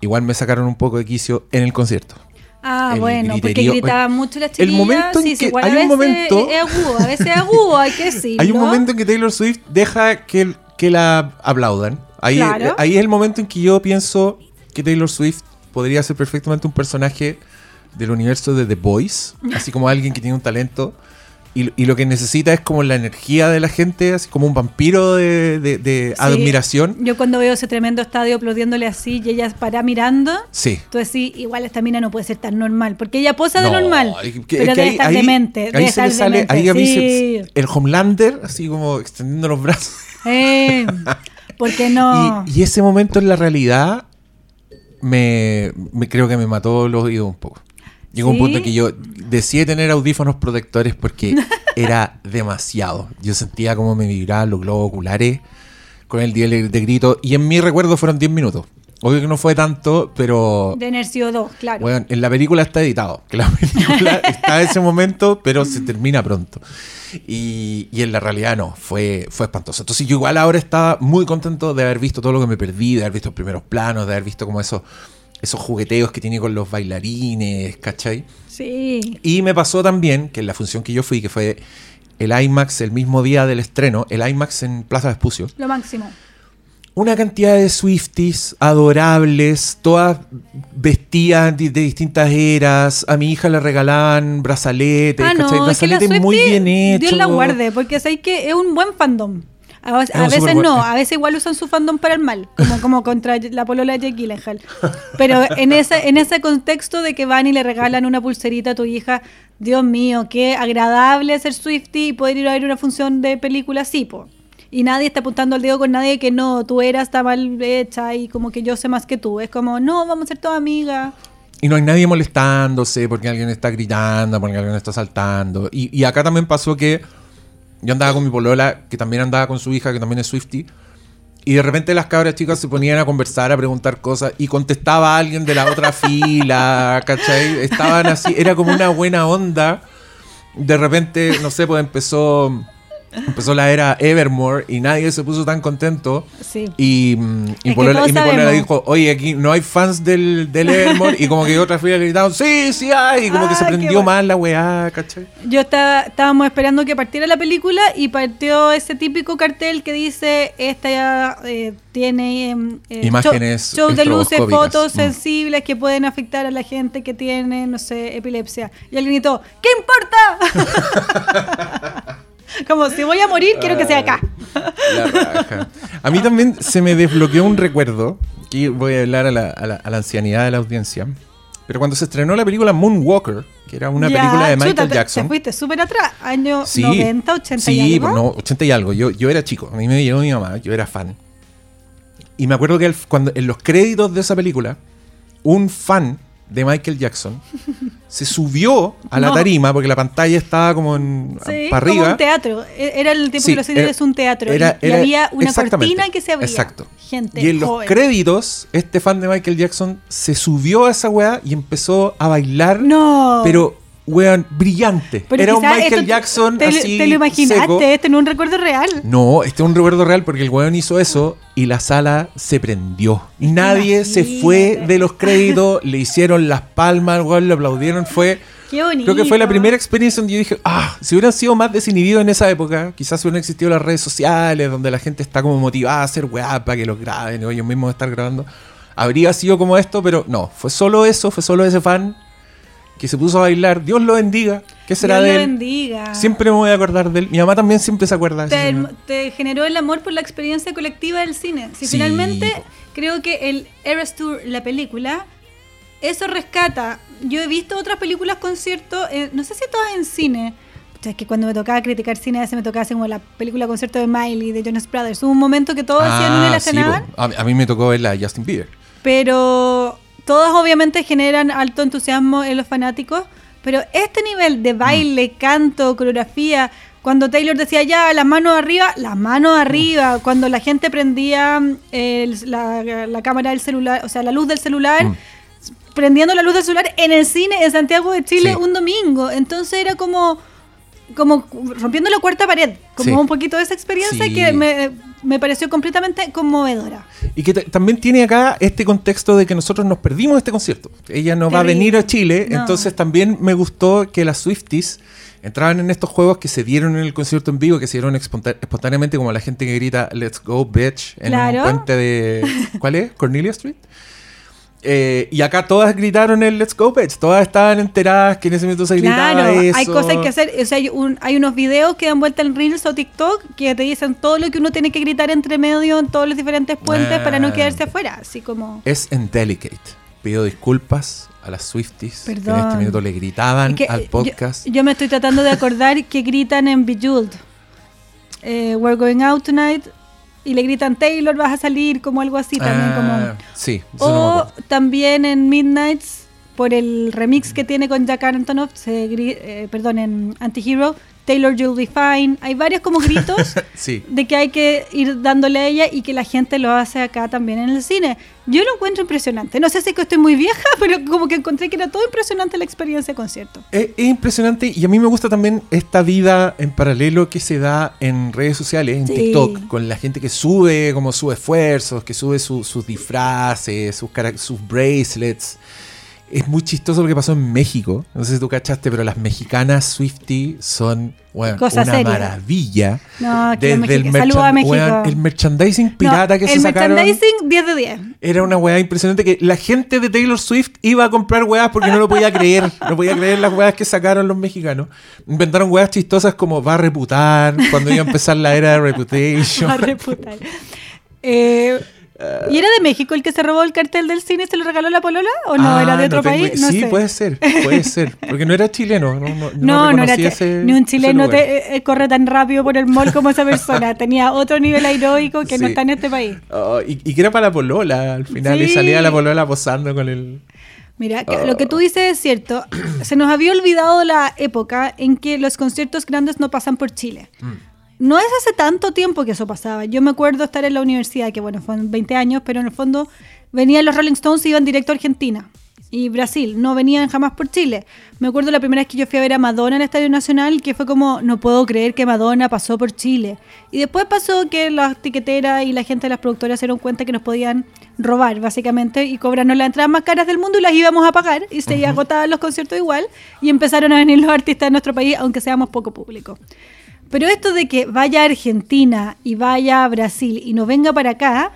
igual me sacaron un poco de quicio en el concierto. Ah, El bueno, porque gritaban mucho las El momento en sí, que- igual hay a un veces momento- es, es agudo, a veces es agudo, hay que decirlo. Hay un momento en que Taylor Swift deja que, que la aplaudan. Ahí, Claro. ahí es el momento en que yo pienso que Taylor Swift podría ser perfectamente un personaje del universo de The Boys, así como alguien que tiene un talento. Y, y lo que necesita es como la energía de la gente, así como un vampiro de, de- de Sí. admiración. Yo cuando veo ese tremendo estadio aplaudiéndole así y ella para mirando, Sí. tú decís, igual esta mina no puede ser tan normal, porque ella posa de No, normal, que- pero que ahí- estar ahí- demente, ahí se le sale, demente, ahí a mí se- sí. el Homelander, así como extendiendo los brazos. Eh, ¿Por qué no? Y, y ese momento en la realidad me, me creo que me mató los oídos un poco. Llegó un punto en que yo decidí tener audífonos protectores porque era demasiado. Yo sentía como me vibraban los globos oculares con el nivel de grito. Y en mi recuerdo fueron 10 minutos. Obvio que no fue tanto, pero de Nercio 2, claro. bueno, en la película está editado. Que la película está en ese momento, pero se termina pronto. Y, y en la realidad no, fue, fue espantoso. Entonces yo igual ahora estaba muy contento de haber visto todo lo que me perdí, de haber visto los primeros planos, de haber visto como esos, esos jugueteos que tiene con los bailarines, ¿cachai? Sí. Y me pasó también que en la función que yo fui, que fue el IMAX el mismo día del estreno, el IMAX en Plaza Vespucio, Lo máximo. una cantidad de Swifties adorables, todas vestidas de, de distintas eras. A mi hija le regalaban brazaletes, Ah, ¿cachai? no, es que la Brazaletes muy bien hechos. Dios la guarde, porque sabéis que es un buen fandom. A, veces no, a veces igual usan su fandom para el mal, como, como contra la polola de Jake Gyllenhaal. Pero en ese, en ese contexto de que van y le regalan una pulserita a tu hija, Dios mío, qué agradable ser Swiftie y poder ir a ver una función de película así, po. Y nadie está apuntando el dedo con nadie que no, tu era está mal hecha y como que yo sé más que tú. Es como, no, vamos a ser todas amigas. Y no hay nadie molestándose porque alguien está gritando, porque alguien está saltando. Y, y acá también pasó que yo andaba con mi polola, que también andaba con su hija, que también es Swifty. Y de repente las cabras chicas se ponían a conversar, a preguntar cosas, y contestaba alguien de la otra fila, ¿cachai? Estaban así, era como una buena onda. De repente, no sé, pues empezó, empezó la era Evermore y nadie se puso tan contento. Sí. Y, mm, y, Polola- y mi polola dijo, oye, aquí no hay fans del, del Evermore. y como que otra fila gritaron, sí, sí hay. Y como que se qué prendió más la weá, ¿cachai? Yo estaba, estábamos esperando que partiera la película y partió ese típico cartel que dice esta ya eh, tiene em, eh, Imágenes show, show de luces, fotos Mm. sensibles que pueden afectar a la gente que tiene, no sé, epilepsia. Y alguien gritó, ¿qué importa? Como si voy a morir, quiero que sea acá. La raja. A mí también se me desbloqueó un recuerdo. Aquí voy a hablar a la, a la- a la ancianidad de la audiencia. Pero cuando se estrenó la película Moonwalker, que era una Ya, película de Michael chuta, Jackson. Te fuiste súper atrás, año Sí, 90, 80 sí, y algo. pues no, 80 y algo. Yo, yo era chico, a mí me llegó mi mamá, yo era fan. Y me acuerdo que cuando, en los créditos de esa película, un fan de Michael Jackson se subió a la No. tarima porque la pantalla estaba como en, Sí, para como arriba. un teatro. E- Era el tiempo Sí, que los era- es un teatro. y- era- y, era- había una cortina que se abría. Exacto. Gente y en los créditos, este fan de Michael Jackson se subió a esa weá y empezó a bailar. No. Pero, weón, brillante. Pero Era un Michael Jackson te, lo- así te lo imaginaste, seco. este no es un recuerdo real. No, este es un recuerdo real porque el weón hizo eso y la sala se prendió. Nadie se fue de los créditos, le hicieron las palmas al weón, le aplaudieron. Fue, Qué bonito. creo que fue la primera experiencia donde yo dije, ah, si hubieran sido más desinhibidos en esa época, quizás hubieran existido las redes sociales donde la gente está como motivada a hacer weá para que los graben o ellos mismos estar grabando. Habría sido como esto, pero no, fue solo eso, fue solo ese fan que se puso a bailar. Dios lo bendiga. ¿Qué será Dios de lo él? bendiga. Siempre me voy a acordar de él. Mi mamá también siempre se acuerda de te, te generó el amor por la experiencia colectiva del cine. Si Sí, finalmente creo que el Eras Tour, la película, eso rescata. Yo he visto otras películas conciertos, eh, no sé si todas en cine. O sea, es que cuando me tocaba criticar cine, a veces me tocaba hacer como la película concierto de Miley, de Jonas Brothers. Hubo un momento que todos hacían una y la Ah, sí, a, a mí me tocó ver la de Justin Bieber. pero todas obviamente generan alto entusiasmo en los fanáticos, pero este nivel de baile, canto, coreografía, cuando Taylor decía ya, las manos arriba, las manos arriba, cuando la gente prendía el- la, la cámara del celular, o sea, la luz del celular, Mm. prendiendo la luz del celular en el cine en Santiago de Chile Sí. un domingo, entonces era como como rompiendo la cuarta pared, como Sí. un poquito de esa experiencia Sí. que me, me pareció completamente conmovedora. Y que también tiene acá este contexto de que nosotros nos perdimos este concierto. Ella no va a venir a Chile, No. entonces también me gustó que las Swifties entraban en estos juegos que se dieron en el concierto en vivo, que se dieron espontáneamente como la gente que grita Let's go, bitch, en Claro. un puente de... ¿Cuál es? Cornelia Street. Eh, y acá todas gritaron el Let's go, bitch. Todas estaban enteradas que en ese momento se gritaba Claro, eso. hay cosas que hacer. O sea, hay, un- hay unos videos que dan vuelta en Reels o TikTok que te dicen todo lo que uno tiene que gritar entre medio en todos los diferentes puentes para no Ah. quedarse afuera. Así como. Es indelicate. Pido disculpas a las Swifties que en Perdón. este minuto le gritaban Es que, al eh, podcast. Yo, yo me estoy tratando de acordar que gritan en Bejeweled. Eh, We're going out tonight. Y le gritan Taylor, vas a salir, como algo así también. Ah, como Sí, no me O también en Midnights, por el remix que tiene con Jack Antonoff, se eh, perdón, en Antihero, Taylor You'll Be Fine. Hay varios como gritos Sí. de que hay que ir dándole a ella y que la gente lo hace acá también en el cine. Yo lo encuentro impresionante. No sé si es que estoy muy vieja, pero como que encontré que era todo impresionante la experiencia de concierto. Es, es impresionante y a mí me gusta también esta vida en paralelo que se da en redes sociales, en Sí. TikTok, con la gente que sube como sus esfuerzos, que sube su- sus disfraces, sus, sus bracelets. Es muy chistoso lo que pasó en México. No sé si tú cachaste, pero las mexicanas Swifty son bueno, Cosa una seria. maravilla. No, Desde el, México- a merchan- México. el merchandising pirata No, que se el sacaron. merchandising 10 de 10. Era una weá impresionante que la gente de Taylor Swift iba a comprar weas porque no lo podía creer. No podía creer las weas que sacaron los mexicanos. Inventaron weas chistosas como va a reputar, cuando iba a empezar la era de Reputation. A reputar. Eh, ¿Y era de México el que se robó el cartel del cine y se lo regaló a la polola? ¿O no? Ah, ¿Era de otro tengo- país? No sí, sé. puede ser, puede ser. Porque no era chileno. No, no, No, no, era ese- ni un chileno te, eh, corre tan rápido por el mall como esa persona. Tenía otro nivel heroico que no Sí. está en este país. Oh, y, y que era para la polola al final. Y Sí. salía la polola posando con el. Mira, que- lo que tú dices es cierto. Se nos había olvidado la época en que los conciertos grandes no pasan por Chile. No es hace tanto tiempo que eso pasaba. Yo me acuerdo estar en la universidad, que bueno, fueron 20 años, pero en el fondo venían los Rolling Stones y iban directo a Argentina y Brasil. No venían jamás por Chile. Me acuerdo la primera vez que yo fui a ver a Madonna en el Estadio Nacional, que fue como, no puedo creer que Madonna pasó por Chile. Y después pasó que las tiqueteras y la gente de las productoras se dieron cuenta que nos podían robar, básicamente, y cobrarnos las entradas más caras del mundo y las íbamos a pagar. Y se agotaban los conciertos igual. Y empezaron a venir los artistas de nuestro país, aunque seamos poco público. Pero esto de que vaya a Argentina y vaya a Brasil y no venga para acá,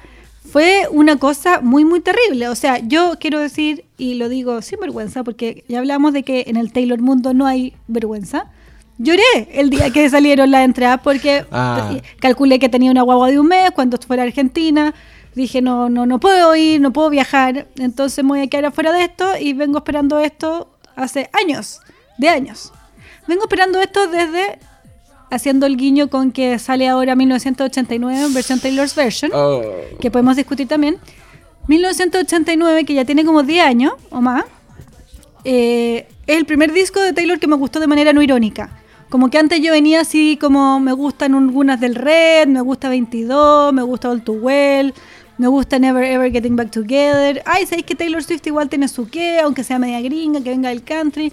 fue una cosa muy, muy terrible. O sea, yo quiero decir, y lo digo sin vergüenza, porque ya hablamos de que en el Taylor Mundo no hay vergüenza. Lloré el día que salieron las entradas porque Ah. calculé que tenía una guagua de un mes cuando fuera a Argentina. Dije, no, no, no puedo ir, no puedo viajar, entonces me voy a quedar afuera de esto y vengo esperando esto hace años, de años. Vengo esperando esto desde haciendo el guiño con que sale ahora 1989 en versión Taylor's Version, Oh. que podemos discutir también. 1989, que ya tiene como 10 años o más, eh, es el primer disco de Taylor que me gustó de manera no irónica. Como que antes yo venía así como me gustan algunas del Red, me gusta 22, me gusta All Too Well, me gusta Never Ever Getting Back Together. Ay, sabéis que Taylor Swift igual tiene su qué, aunque sea media gringa, que venga del country.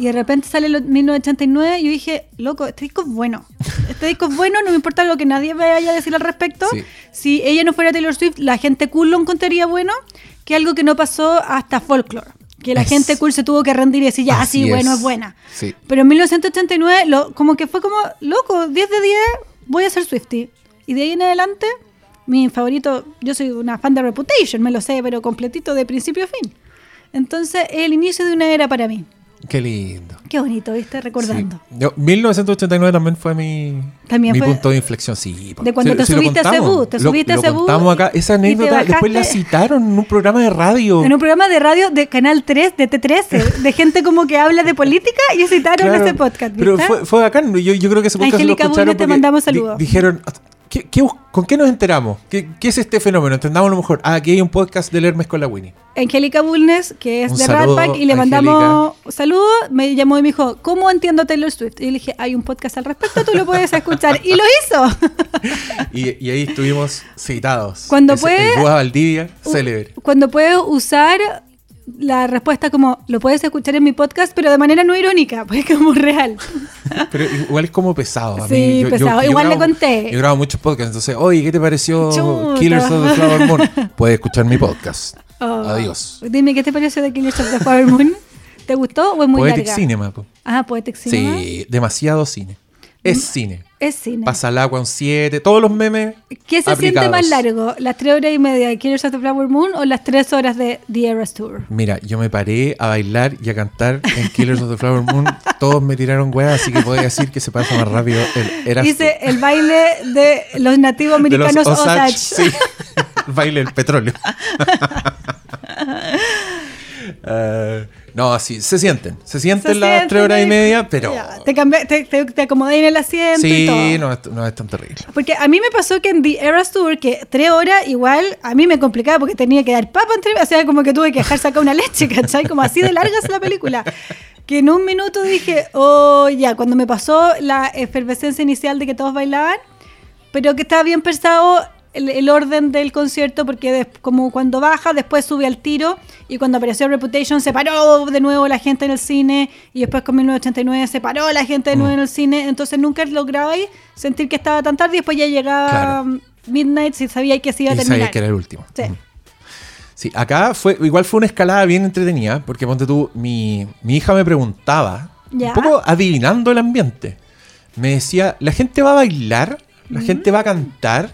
Y de repente sale el 1989 y yo dije, loco, este disco es bueno. Este disco es bueno, no me importa lo que nadie vaya a decir al respecto. Sí. Si ella no fuera Taylor Swift, la gente cool lo encontraría bueno, que algo que no pasó hasta Folklore. Que la Es- gente cool se tuvo que rendir y decir, ya, Así sí, bueno, es. es buena. Sí. Pero en 1989, lo, como que fue como, loco, 10 de 10, voy a ser Swifty. Y de ahí en adelante, mi favorito, yo soy una fan de Reputation, me lo sé, pero completito de principio a fin. Entonces, es el inicio de una era para mí. Qué lindo. Qué bonito, ¿viste? Recordando. Sí. Yo- 1989 también fue mi, También mi fue- punto de inflexión. Sí. De cuando te subiste a contamos. Cebú, te Lo- subiste a Cebú contamos acá. y- Esa y te anécdota después la citaron en un programa de radio. En un programa de radio de Canal 3, de T13, de gente como que habla de política y citaron Claro, ese podcast. Pero fue, fue bacán. Yo, yo creo que ese podcast Angélica lo escucharon Bulnes, te mandamos di- saludos. dijeron, ¿qué, qué con qué nos enteramos? ¿Qué, qué es este fenómeno? Entendamos lo mejor. Ah, aquí hay un podcast del Hermes con la Winnie. Angélica Bulnes, que es Un de saludo, Rat Pack, y le mandamos saludos. Me llamó y me dijo, ¿cómo entiendo Taylor Swift? Y le dije, hay un podcast al respecto, tú lo puedes escuchar. Y lo hizo. Y, y ahí estuvimos citados. Cuando Ese- puede- El Búa Valdivia, célebre. Cuando puedes usar la respuesta como, lo puedes escuchar en mi podcast, pero de manera no irónica, pues como real. Pero igual es como pesado. A Sí, mí. pesado. Igual le conté. Yo grabo muchos podcasts. Entonces, oye, ¿qué te pareció Chuta. Killers of the Flower Moon? Puedes escuchar mi podcast. Oh. Adiós. Dime, ¿qué te pareció de Killers of the Flower Moon? ¿Te gustó o es muy Poetic larga? Cinema. po. Ah, Poetic Cinema. Sí, demasiado cine. Es cine. Es cine. Pasa el agua un 7, todos los memes. ¿Qué se siente más largo? ¿Las tres horas y media de Killers of the Flower Moon o las tres horas de The Eras Tour? Mira, yo me paré a bailar y a cantar en Killers of the Flower Moon. Todos me tiraron weas, así que podía decir que se pasa más rápido el Eras Dice el baile de los nativos de los americanos Osage. Osage. Sí, el baile del petróleo. Eh, no, sí, se sienten. Se sienten Se las tres horas y media, pero. Ya, te, cambié- te, te- te acomodé en el asiento y Sí, todo. no, es- no es tan terrible. Porque a mí me pasó que en The Eras Tour, que tres horas igual a mí me complicaba porque tenía que dar papa entre o sea, como que tuve que dejar sacar una leche, ¿cachai? Como así de larga es la película. Que en un minuto dije, oh, ya, cuando me pasó la efervescencia inicial de que todos bailaban, pero que estaba bien pensado el, el orden del concierto, porque des- como cuando baja, después sube al tiro, y cuando apareció Reputation se paró de nuevo la gente en el cine, y después con 1989 se paró la gente de nuevo Mm. en el cine, entonces nunca lograbais sentir que estaba tan tarde, y después ya llegaba Claro. Midnight, si sabía que se iba a Y terminar. sabía que era el último. Sí. Mm. Sí, acá fue, igual fue una escalada bien entretenida, porque ponte tú, mi, mi hija me preguntaba, Ya. un poco adivinando el ambiente. Me decía, ¿la gente va a bailar? ¿La gente va a cantar?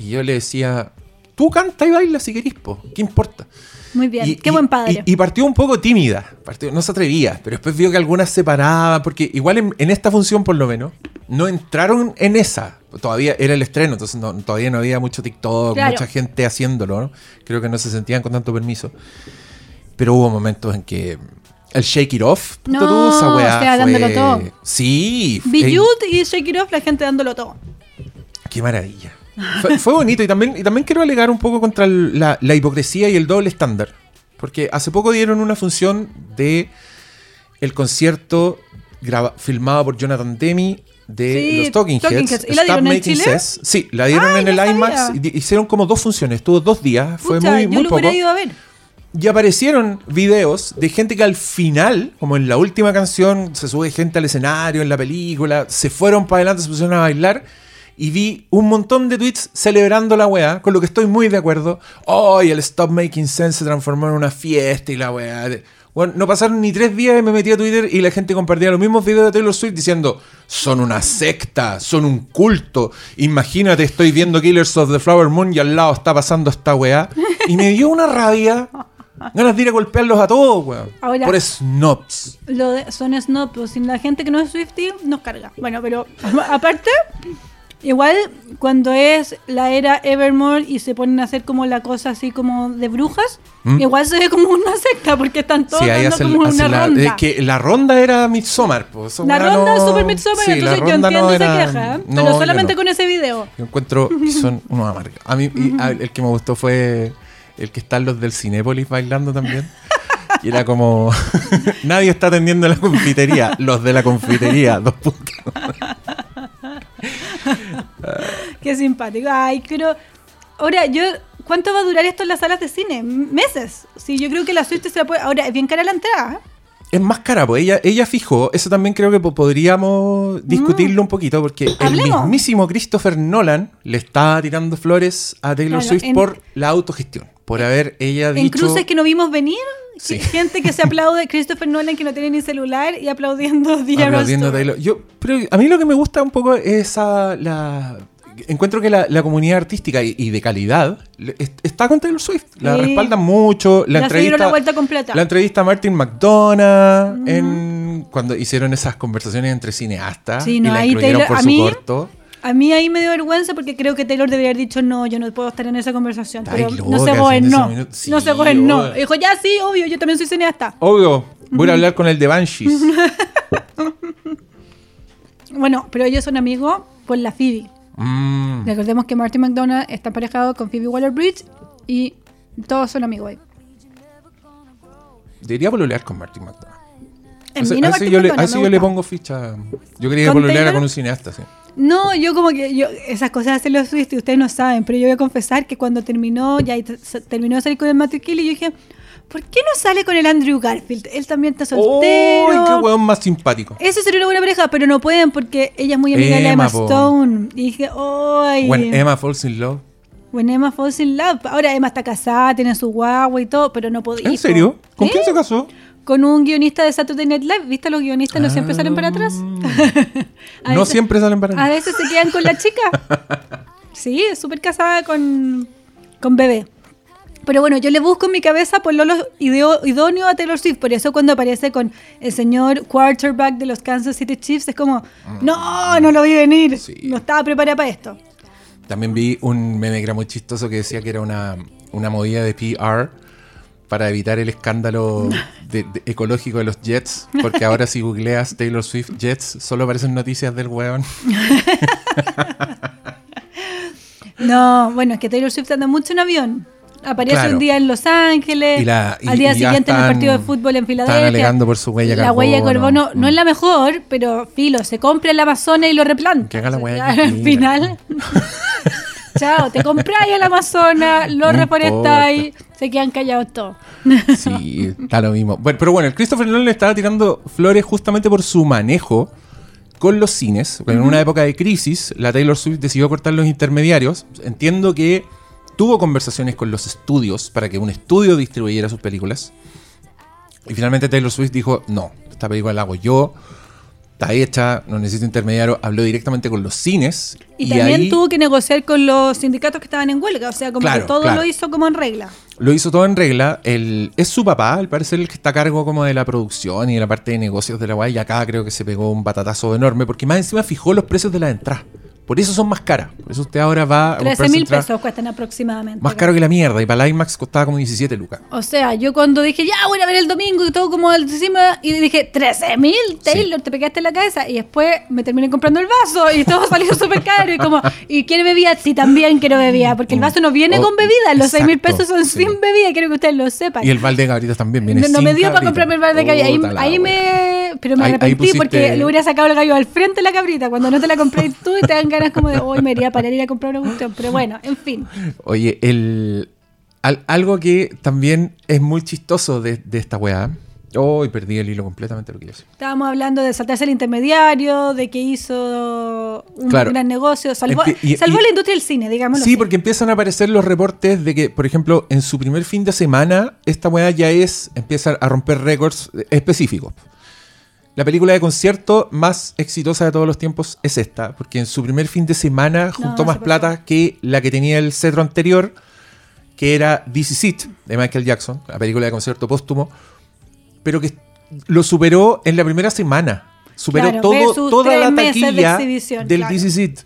Y yo le decía, tú canta y baila si querís, po, ¿qué importa? Muy bien, Y- qué y- buen padre. Y, y partió un poco tímida, partió- no se atrevía, pero después vio que algunas se paraban, porque igual en, en esta función por lo menos, no entraron en esa. Todavía era el estreno, entonces no- todavía no había mucho TikTok, Claro. mucha gente haciéndolo, ¿no? Creo que no se sentían con tanto permiso. Pero hubo momentos en que el Shake It Off, No, tú, esa weá o sea, fue- dándolo todo. Sí. Youth y Shake It Off, la gente dándolo todo. Qué maravilla. Fue, fue bonito y también, y también quiero alegar un poco contra la, la hipocresía y el doble estándar. Porque hace poco dieron una función de el concierto graba- filmado por Jonathan Demi de Sí, los Talking, Talking Heads. ¿Y la dieron en Chile? Sense. Sí, la dieron en el IMAX. y hicieron como dos funciones, estuvo dos días. Fue muy, yo muy lo poco. hubiera ido a ver. Y aparecieron videos de gente que al final, como en la última canción, se sube gente al escenario en la película, se fueron para adelante, se pusieron a bailar. Y vi un montón de tweets celebrando la weá, con lo que estoy muy de acuerdo. ¡Oh! y el Stop Making Sense se transformó en una fiesta y la weá. Bueno, no pasaron ni tres días y me metí a Twitter y la gente compartía los mismos videos de Taylor Swift diciendo: Son una secta, son un culto. Imagínate, estoy viendo Killers of the Flower Moon y al lado está pasando esta weá. Y me dio una rabia. Ganas de ir a golpearlos a todos, weón. Ahora- Por snobs. Lo de, son snob, pues sin la gente que no es Swiftie nos carga. Bueno, pero aparte, igual cuando es la era Evermore y se ponen a hacer como la cosa así como de brujas, ¿Mm? igual se ve como una secta porque están todos Sí, ahí hacen, como hacen una la, ronda. es que la ronda era Midsommar. pues, La ronda no- es Super Midsommar, Sí, entonces yo entiendo no esa era- queja, ¿eh? no, pero solamente con ese video. Yo encuentro que son unos amargos. A mí, y a- el que me gustó fue el que están los del Cinépolis bailando también. Y era como. Nadie está atendiendo la confitería. Los de la confitería. Dos puntos. Qué simpático. Ay, pero ahora yo ¿cuánto va a durar esto en las salas de cine? Meses. Sí, yo creo que la Swift se la puede Ahora, es bien cara la entrada. ¿eh? Es más cara, pues ella, ella fijó. Eso también creo que po- podríamos discutirlo un poquito. Porque el Mm. Mismísimo Christopher Nolan le está tirando flores a Taylor Claro, Swift en- por la autogestión. Por haber ella dicho. En cruces que no vimos venir, Sí. gente que se aplaude, Christopher Nolan que no tiene ni celular y aplaudiendo The aplaudiendo. Taylor. Yo, pero a mí lo que me gusta un poco es la, encuentro que la, la comunidad artística y, y de calidad le- está con Taylor Swift. La Sí. respaldan mucho. La dieron entrevista, la vuelta completa. la entrevista a Martin McDonough en, cuando hicieron esas conversaciones entre cineastas Sí, y no, la incluyeron Taylor- por a su mí- corto. A mí ahí me dio vergüenza porque creo que Taylor debería haber dicho no, yo no puedo estar en esa conversación. Pero loca, no se minutos. Sí, no se gobernó. obvio. Dijo, ya sí, obvio, yo también soy cineasta. Obvio, voy a hablar con el de Banshees. Bueno, pero ellos son amigos por la Phoebe. Mm. Recordemos que Martin McDonough está emparejado con Phoebe Waller-Bridge y todos son amigos ahí. Debería pololear con Martin McDonough. En Ese- mí no a ese Martin yo le, yo pongo ficha. Yo quería que ¿Con pololeara con un cineasta, sí. No, yo como que yo, esas cosas hacen los Swift y ustedes no saben, pero yo voy a confesar que cuando terminó, ya terminó de salir con el Matthew Kelly, yo dije, ¿por qué no sale con el Andrew Garfield? Él también está soltero. ¡Uy, qué weón más simpático! Eso sería una buena pareja, pero no pueden porque ella es muy amiga de Emma. Stone. Y dije, ¡ay! When Emma Falls in Love. When Emma falls in love. Ahora Emma está casada, tiene su guagua y todo, pero no podía. ¿En serio? ¿Con quién se casó? Con un guionista de Saturday Night Live. ¿Viste? Los guionistas no siempre salen para atrás. Ah. no veces- siempre salen para A veces se quedan con la chica. Sí, es súper casada con, con bebé. Pero bueno, yo le busco en mi cabeza por lo ideo- idóneo a Taylor Swift. Por eso cuando aparece con el señor quarterback de los Kansas City Chiefs es como, no, no lo vi venir. Sí. No estaba preparada para esto. También vi un meme que era muy chistoso que decía que era una, una movida de PR para evitar el escándalo de- de- ecológico de los Jets. Porque ahora si googleas Taylor Swift Jets, solo aparecen noticias del weón. No, bueno, es que Taylor Swift anda mucho en avión. Aparece Claro. un día en Los Ángeles, Y la- y- al día siguiente en el partido de fútbol en Filadelfia. están alegando por su huella de La huella de carbono. carbono no Mm. es la mejor, pero filo, se compra el Amazonas y lo replanta. Que haga la O sea, huella ya, que Al final, chao, te compráis el Amazonas, lo No reforestáis, se quedan callados todos. Sí, está lo mismo. Bueno, pero bueno, el Christopher Nolan le estaba tirando flores justamente por su manejo con los cines. En una época de crisis, la Taylor Swift decidió cortar los intermediarios. Entiendo que tuvo conversaciones con los estudios para que un estudio distribuyera sus películas. Y finalmente Taylor Swift dijo, no, esta película la hago yo, está hecha, no necesito intermediario, habló directamente con los cines. Y, también ahí tuvo que negociar con los sindicatos que estaban en huelga, o sea, como Claro, que todo claro. lo hizo como en regla. lo hizo todo en regla. El, es su papá, al parecer, el que está a cargo como de la producción y de la parte de negocios de la guay. Y acá creo que se pegó un batatazo enorme, porque más encima fijó los precios de la entrada. Por eso son más caras. Por eso usted ahora va a 13 comprarse mil pesos cuestan aproximadamente. Más caro que la mierda. Y para la IMAX costaba como 17 lucas. O sea, yo cuando dije, ya voy a ver el domingo y todo como encima, y dije, 13 mil, Taylor, te pegaste en la cabeza. Y después me terminé comprando el vaso y todo salió súper caro. Y como, ¿y quiere bebida? Sí, también quiero bebida, porque el vaso no viene Oh, con bebida. Los 6 mil pesos son sí. sin bebida, quiero que ustedes lo sepan. Y el balde de cabritas también viene no, no sin me dio para comprarme el bar de cabrita. Ahí, Puta la ahí wea. me. Pero me Ahí- ahí arrepentí pusiste- porque le hubiera sacado el gallo al frente de la cabrita. Cuando no te la compré tú y te dan ganas como de, hoy me iría a parar ir a comprar una cuestión. Pero bueno, en fin. Oye, el, al- algo que también es muy chistoso de, de esta weá. Oh, y perdí el hilo completamente lo que decir. Estábamos hablando de saltarse el intermediario, de que hizo un Claro. gran negocio. Salvó, y- salvó y- la industria del cine, digámoslo Sí, así. porque empiezan a aparecer los reportes de que, por ejemplo, en su primer fin de semana, esta weá ya es, empieza a romper récords específicos. La película de concierto más exitosa de todos los tiempos es esta, porque en su primer fin de semana juntó más plata que la que tenía el cetro anterior, que era This Is It, de Michael Jackson, la película de concierto póstumo, pero que lo superó en la primera semana. Superó Claro, todo, toda la de taquilla del claro. This Is It.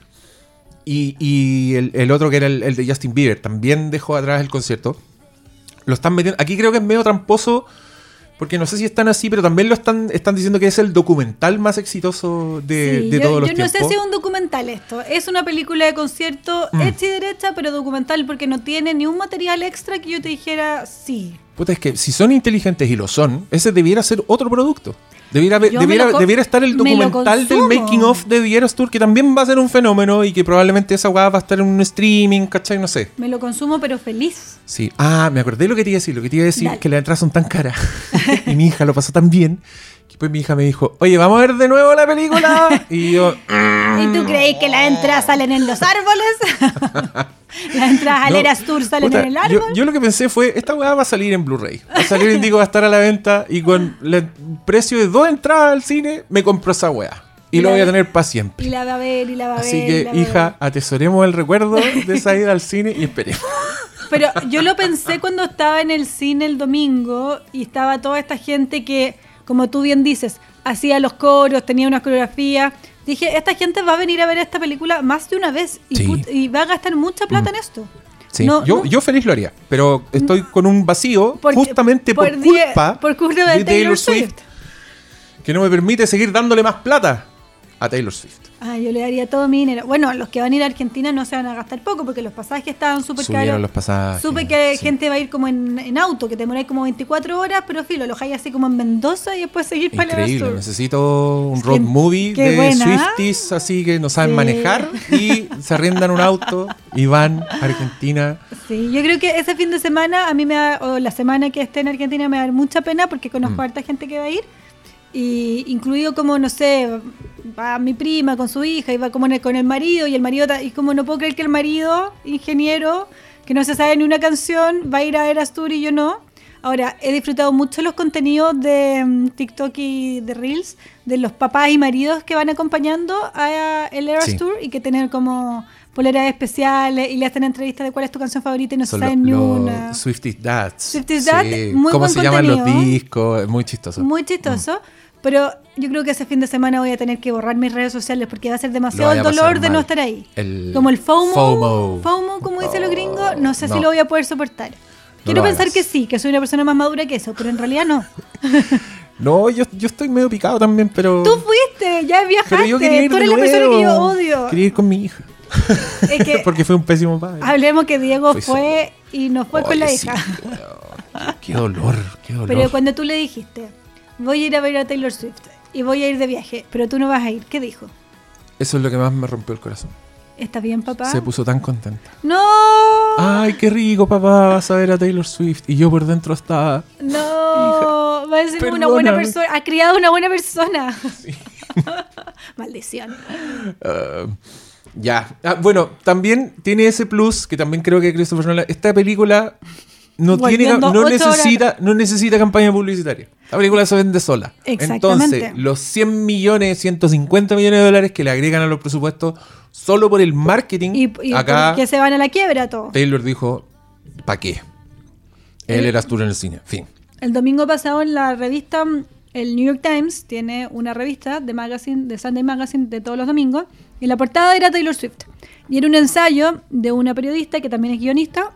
Y, y el, el otro que era el, el de Justin Bieber también dejó atrás el concierto. Lo están metiendo. Aquí creo que es medio tramposo. Porque no sé si están así, pero también lo están, están diciendo que es el documental más exitoso de, Sí, de yo, todos los yo no tiempos. sé si es un documental esto. Es una película de concierto Mm. hecha y derecha, pero documental porque no tiene ni un material extra que yo te dijera sí. Puta, es que si son inteligentes y lo son, ese debiera ser otro producto. Debiera, debiera, debiera estar el documental del making of de The Eras Tour, que también va a ser un fenómeno y que probablemente esa weá va a estar en un streaming, ¿cachai? No sé. Me lo consumo, pero feliz. Sí. Ah, me acordé lo que te iba a decir. Lo que te iba a decir Dale. es que las entradas son tan caras. y mi hija lo pasó tan bien. Que pues mi hija me dijo, oye, vamos a ver de nuevo la película. y yo, ¿Y tú crees que las entradas salen en los árboles? las entradas al No, Tour salen puta, en el árbol. yo lo que pensé fue, esta weá va a salir en Blu-ray. Va a salir en Digo, va a estar a la venta y con el precio de dos entradas al cine, me compro esa weá. Y Y lo voy a tener para siempre. Y la va a ver, y la va a ver. Así que, hija, atesoremos el recuerdo de esa ida al cine y esperemos. Pero yo lo pensé cuando estaba en el cine el domingo y estaba toda esta gente que, como tú bien dices, hacía los coros, tenía una coreografía. Dije, esta gente va a venir a ver esta película más de una vez y, Sí. Mm. put- y va a gastar mucha plata en esto. Sí, No, yo, no- yo feliz lo haría, pero estoy con un vacío justamente por, por die- culpa, por culpa de Taylor Swift. que no me permite seguir dándole más plata a Taylor Swift. Ah, yo le daría todo mi dinero. Bueno, los que van a ir a Argentina no se van a gastar poco porque los pasajes estaban súper caros. los pasajes. Supe que sí. gente va a ir como en, en auto, que te demoráis como 24 horas, pero filo, los hay así como en Mendoza y después seguir para el Increíble, necesito un road movie qué de buena. Swifties así que no saben Sí. manejar y se arriendan un auto y van a Argentina. Sí, yo creo que ese fin de semana, a mí me da, o la semana que esté en Argentina me va a dar mucha pena porque conozco Mm. a harta gente que va a ir. Y incluido como, no sé, va mi prima con su hija y va como con el marido y el marido, y como no puedo creer que el marido, ingeniero, que no se sabe ni una canción, va a ir a ver Astur y yo no. Ahora, he disfrutado mucho los contenidos de mm, TikTok y de Reels, de los papás y maridos que van acompañando a el Eras Sí. Tour y que tienen como poleras especiales y le hacen entrevistas de cuál es tu canción favorita y no se los, ni una. Swifties Dads. Swifties Dads, muy ¿Cómo buen se llaman los discos? Muy chistoso. Muy chistoso. Pero yo creo que ese fin de semana voy a tener que borrar mis redes sociales porque va a ser demasiado el dolor de no mal. estar ahí. El como el FOMO. FOMO. FOMO, como dicen los gringos, no sé no. si lo voy a poder soportar. Quiero lo pensar hagas. que sí, que soy una persona más madura que eso, pero en realidad no. No, yo, yo estoy medio picado también, pero. Tú fuiste, ya viajaste, pero yo quería ir tú eres la persona que yo odio. Quería ir con mi hija. Es que Porque fue un pésimo padre. hablemos que Diego fue y no fue con la sí, hija. Qué dolor, qué dolor. Pero cuando tú le dijiste, voy a ir a ver a Taylor Swift y voy a ir de viaje, pero tú no vas a ir, ¿qué dijo? Eso es lo que más me rompió el corazón. ¿Está bien, papá? Se puso tan contenta. ¡No! Ay, qué rico, papá, vas a ver a Taylor Swift. Y yo por dentro estaba. No, va a ser una buena persona. Ha criado una buena persona. Maldición. ah, Ya. Ah, bueno, también tiene ese plus que también creo que Christopher Nolan. Esta película no, tiene, no, necesita, no necesita campaña publicitaria. La película se vende sola. Exactamente. Entonces, los 100 millones, 150 millones de dólares que le agregan a los presupuestos solo por el marketing, Y, y acá porque se van a la quiebra todo. Taylor dijo, ¿para qué? Él era Arturo en el cine. Fin. El domingo pasado en la revista, mm, el New York Times tiene una revista de magazine, de Sunday Magazine de todos los domingos, y la portada era Taylor Swift. Y era un ensayo de una periodista que también es guionista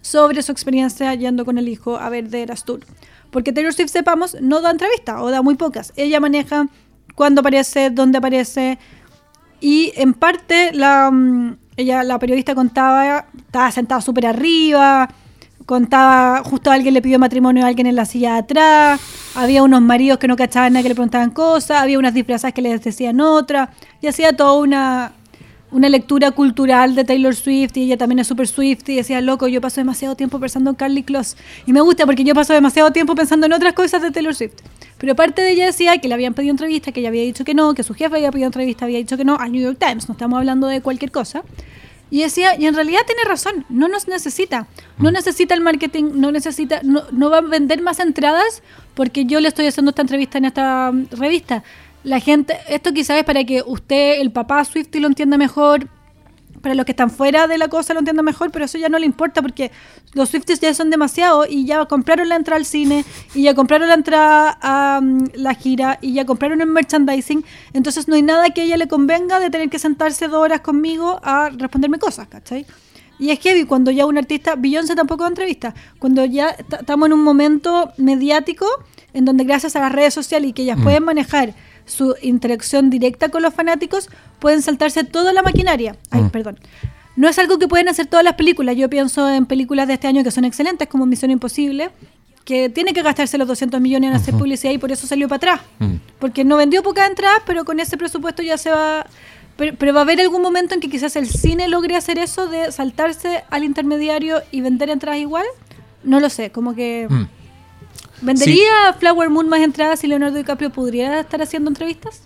sobre su experiencia yendo con el hijo a ver The Eras. Porque Taylor Swift, sepamos, no da entrevistas o da muy pocas. Ella maneja cuándo aparece, dónde aparece. Y en parte la, mm, ella, la periodista contaba, estaba sentada súper arriba, contaba, justo alguien le pidió matrimonio a alguien en la silla de atrás, había unos maridos que no cachaban nada que le preguntaban cosas, había unas disfrazadas que les decían otras, y hacía toda una, una lectura cultural de Taylor Swift, y ella también es súper Swift, y decía, loco, yo paso demasiado tiempo pensando en Carly Close, y me gusta porque yo paso demasiado tiempo pensando en otras cosas de Taylor Swift. Pero aparte de ella decía que le habían pedido entrevista, que ella había dicho que no, que su jefe había pedido entrevista, había dicho que no, al New York Times, no estamos hablando de cualquier cosa. Y decía, y en realidad tiene razón, no nos necesita, no necesita el marketing, no necesita, no, no va a vender más entradas porque yo le estoy haciendo esta entrevista en esta mm, revista. La gente, esto quizás es para que usted, el papá Swifty, lo entienda mejor, para los que están fuera de la cosa lo entiendan mejor, pero eso ya no le importa porque los Swifties ya son demasiado y ya compraron la entrada al cine y ya compraron la entrada a mm, la gira y ya compraron el merchandising, entonces no hay nada que a ella le convenga de tener que sentarse dos horas conmigo a responderme cosas, ¿cachai? Y es heavy cuando ya un artista, Beyoncé tampoco da entrevista, cuando ya estamos en un momento mediático en donde gracias a las redes sociales y que ellas pueden manejar su interacción directa con los fanáticos, pueden saltarse toda la maquinaria. Ay, perdón. No es algo que pueden hacer todas las películas. Yo pienso en películas de este año que son excelentes, como Misión Imposible, que tiene que gastarse los 200 millones en hacer publicidad y por eso salió para atrás. Mm. Porque no vendió pocas entradas, pero con ese presupuesto ya se va... Pero, pero va a haber algún momento en que quizás el cine logre hacer eso de saltarse al intermediario y vender entradas igual. No lo sé, como que... Mm. ¿Vendería Flower Moon más entradas si Leonardo DiCaprio pudiera estar haciendo entrevistas?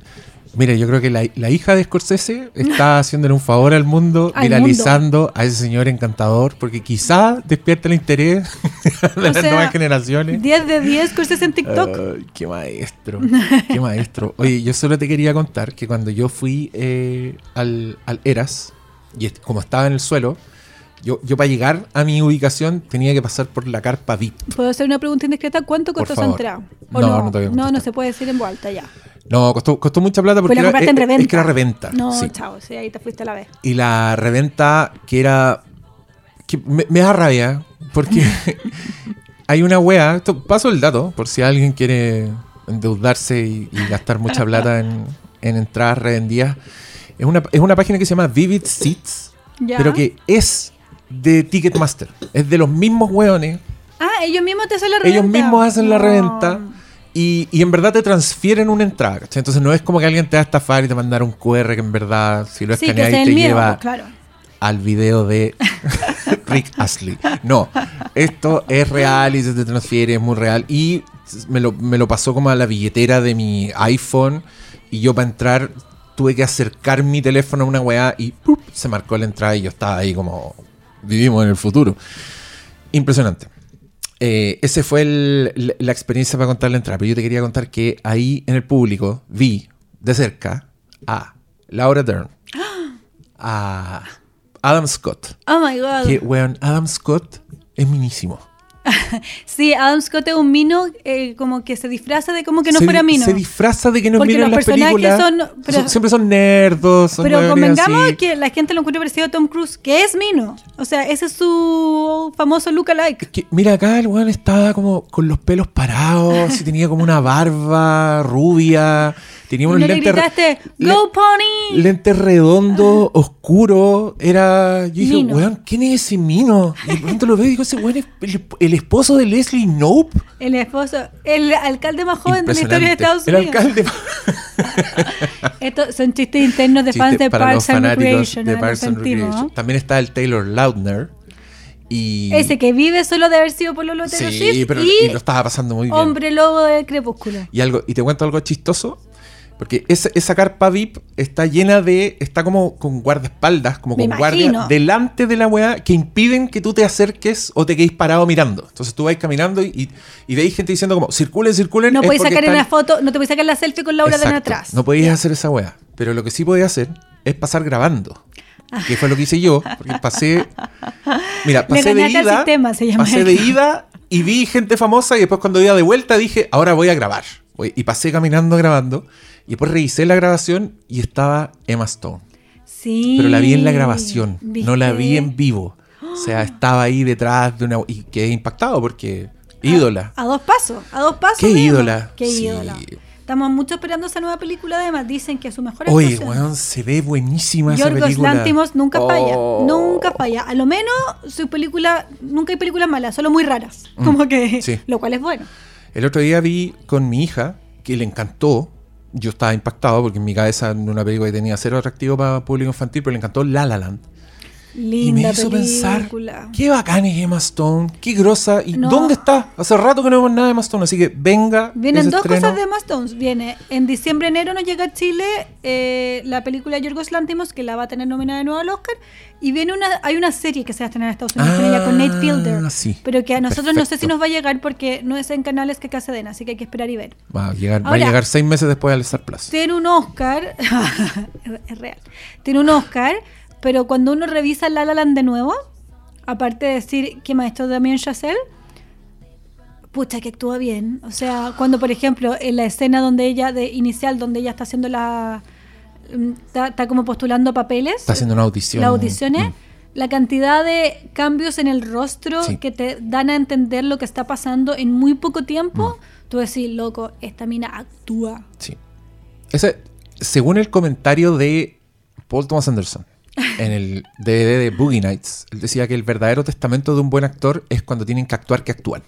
Mira, yo creo que la, la hija de Scorsese está haciéndole un favor al mundo, Al viralizando a ese señor encantador, porque quizá despierta el interés de O las sea, nuevas generaciones. 10 de 10 cursos en TikTok. Qué maestro, qué maestro. Oye, yo solo te quería contar que cuando yo fui eh, al, al Eras, y como estaba en el suelo, yo, yo para llegar a mi ubicación tenía que pasar por la carpa VIP. ¿Puedo hacer una pregunta indiscreta? ¿Cuánto costó esa entrada? No, no te voy a no, no se puede decir en voz alta ya. No, costó, costó mucha plata porque era, en es- reventa. es que era reventa. No, sí. chao, sí, ahí te fuiste a la vez. Y la reventa que era. que me, me da rabia porque hay una wea. Esto, paso el dato por si alguien quiere endeudarse y, y gastar mucha plata en, en entradas revendidas. Es una, es una página que se llama Vivid Seats, Ya. pero que es de Ticketmaster. Es de los mismos weones. Ah, ellos mismos te hacen la reventa. Ellos mismos hacen la No. reventa. Y, y en verdad te transfieren una entrada. ¿cachai? Entonces no es como que alguien te va a estafar y te mandar un QR que en verdad, si lo Sí, escaneas y te miedo, lleva claro. al video de Rick Astley. No, esto es real y se te transfiere, es muy real. Y me lo, me lo pasó como a la billetera de mi iPhone. Y yo para entrar tuve que acercar mi teléfono a una weá y ¡pup! se marcó la entrada y yo estaba ahí como vivimos en el futuro. Impresionante. Eh, ese fue el- la- la experiencia para contar la entrada. Pero yo te quería contar que ahí en el público vi de cerca a Laura Dern, a Adam Scott. Oh my god. Que, weón, Adam Scott es minísimo. Sí, Adam Scott es un mino eh, como que se disfraza de como que no se, fuera mino. Se disfraza de que no Porque miran los las películas. son- pero- siempre son nerdos. Son Pero convengamos así. que la gente lo encuentra parecido a Tom Cruise, que es Mino. O sea, ese es su famoso lookalike. Que, mira, acá el weón estaba como con los pelos parados, y tenía como una barba rubia, tenía Y unos no le lentes, re- gritaste, le- ¡Go Pony! lentes redondos, oscuros. Era. Yo dije, Mino. weón, ¿quién es ese Mino? Y de pronto lo veo y digo, ese weón es el, el esposo de Leslie Nope. El esposo, el alcalde más joven de la historia de. Estados El Unidos. alcalde. Estos son chistes internos de fans de Parks and Recreation. de ah, lo Parks and sentimos, Recreation. ¿no? También está el Taylor Lautner. Y, Ese que vive solo de haber sido por los Sí, pero y y lo estaba pasando muy bien. hombre lobo de Crepúsculo. Y algo, y te cuento algo chistoso. Porque esa, esa carpa VIP está llena de. Está como con guardaespaldas, como con guardias delante de la weá que impiden que tú te acerques o te quedes parado mirando. Entonces tú vas caminando y, y, y veis gente diciendo como circulen, circulen. No podéis sacar están- una foto, no te podéis sacar la selfie con Laura de atrás. No podías hacer esa weá. Pero lo que sí podías hacer es pasar grabando. Que fue lo que hice yo. Porque pasé. Mira, pasé de ida. sistema, se llama pasé de ida y vi gente famosa. Y después, cuando iba de vuelta, dije, ahora voy a grabar. Y pasé caminando grabando. Y después revisé la grabación y estaba Emma Stone. Sí. Pero la vi en la grabación. No la vi en vivo. O sea, estaba ahí detrás de una. Y quedé impactado porque. Ídola. A dos pasos, a dos pasos. Qué de Emma. ídola. Qué Sí. ídola. Estamos mucho esperando esa nueva película además. Dicen que es su mejor Oye, weón, se ve buenísima esa Yorgos película. Lanthimos nunca falla, Oh. nunca falla. A lo menos su película, nunca hay películas malas, solo muy raras. Mm, Como que, sí. lo cual es bueno. El otro día vi con mi hija que le encantó. Yo estaba impactado porque en mi cabeza en una película que tenía cero atractivo para público infantil, pero le encantó La La Land. Y me Linda hizo pensar, película. qué bacán es Emma Stone, qué grosa. ¿Y No. dónde está? Hace rato que no vemos nada de Emma Stone, así que venga. Vienen dos estreno. cosas de Emma Stones. Viene en diciembre, enero nos llega a Chile eh, la película Yorgos Lanthimos, que la va a tener nominada de nuevo al Oscar. Y viene una, hay una serie que se va a estrenar en Estados Unidos con ella, con Nate Fielder. Ah, sí. Pero que a nosotros no sé si Perfecto. nos va a llegar porque no es en canales que Cadena, así que hay que esperar y ver. Va a llegar, va a Ahora- llegar seis meses después al Star Plus. Tiene un Oscar, es real, tiene un Oscar, pero cuando uno revisa La La Land de nuevo, aparte de decir que maestro Damien Chazelle, pucha que actúa bien. O sea, cuando por ejemplo en la escena donde ella, de inicial, donde ella está haciendo la... mm, Está, está como postulando papeles. Está haciendo una audición. Las audiciones. Mm. La cantidad de cambios en el rostro Sí. que te dan a entender lo que está pasando en muy poco tiempo, Mm. tú decís, loco, esta mina actúa. Sí. Ese, según el comentario de Paul Thomas Anderson en el DVD de Boogie Nights, él decía que el verdadero testamento de un buen actor es cuando tienen que actuar que actúan.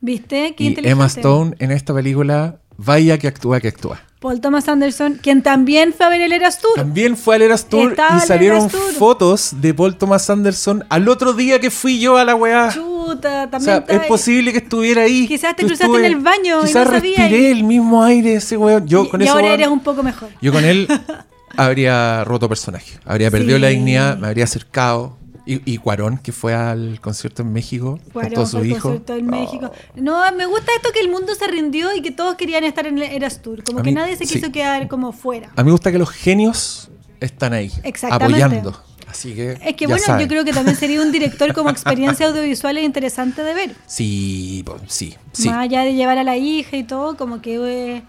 ¿Viste? Qué Y. Emma Stone en esta película, vaya que actúa que actúa. Paul Thomas Anderson, quien también fue a ver el Eras Tour. También fue al Eras Tour Estaba y al salieron Tour. fotos de Paul Thomas Anderson al otro día que fui yo a la weá. Chuta, O también sea, está es posible que estuviera ahí. Quizás te cruzaste en el baño y Quizás no sabías. respiré el mismo aire ese weón. Yo y, con y eso, ahora weón, eres un poco mejor. Yo con él habría roto personaje. Habría perdido Sí. la dignidad, me habría acercado. Y, y Cuarón, que fue al concierto en México Cuarón junto a su hijo. concierto en Oh. México. No, me gusta esto que el mundo se rindió y que todos querían estar en el Eras Tour. Como A que mí- nadie se sí. quiso quedar como fuera. A mí me gusta que los genios están ahí, Exactamente. apoyando. Así que. Es que bueno, saben. yo creo que también sería un director como experiencia audiovisual es interesante de ver. Sí, po- sí, sí. Más allá de llevar a la hija y todo, como que... eh,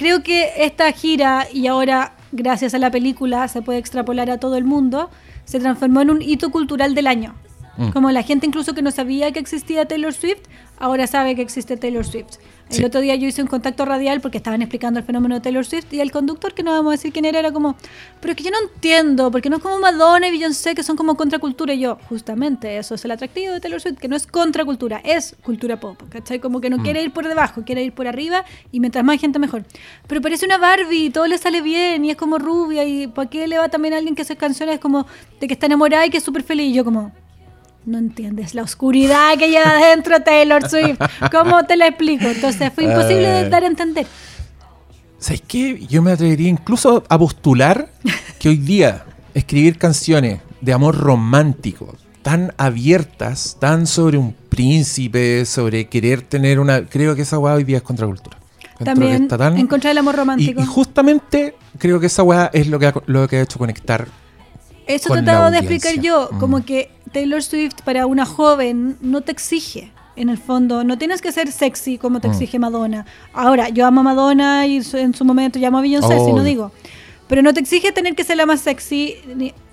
creo que esta gira, y ahora gracias a la película se puede extrapolar a todo el mundo, se transformó en un hito cultural del año. Mm. Como la gente incluso que no sabía que existía Taylor Swift, ahora sabe que existe Taylor Swift. El Sí. otro día yo hice un contacto radial porque estaban explicando el fenómeno de Taylor Swift y el conductor, que no vamos a decir quién era, era como, pero es que yo no entiendo, porque no es como Madonna y Beyoncé que son como contracultura. Y yo, justamente, eso es el atractivo de Taylor Swift, que no es contracultura, es cultura pop, ¿cachai? Como que no quiere ir por debajo, quiere ir por arriba y mientras más gente mejor. Pero parece una Barbie y todo le sale bien y es como rubia y ¿para qué le va también a alguien que hace canciones como de que está enamorada y que es súper feliz? Y yo como... No entiendes la oscuridad que lleva dentro Taylor Swift. ¿Cómo te la explico? Entonces fue imposible de Eh. dar a entender. ¿Sabes qué? Yo me atrevería incluso a postular que hoy día escribir canciones de amor romántico tan abiertas, tan sobre un príncipe, sobre querer tener una... Creo que esa weá hoy día es contracultura. También está tan- en contra del amor y, romántico. y justamente creo que esa weá es lo que ha, lo que ha hecho conectar. Eso con trataba de explicar yo, Mm. como que Taylor Swift para una joven no te exige. En el fondo, no tienes que ser sexy como te Mm. exige Madonna. Ahora, yo amo a Madonna y en su momento llamo a Beyoncé, si no digo. Pero no te exige tener que ser la más sexy.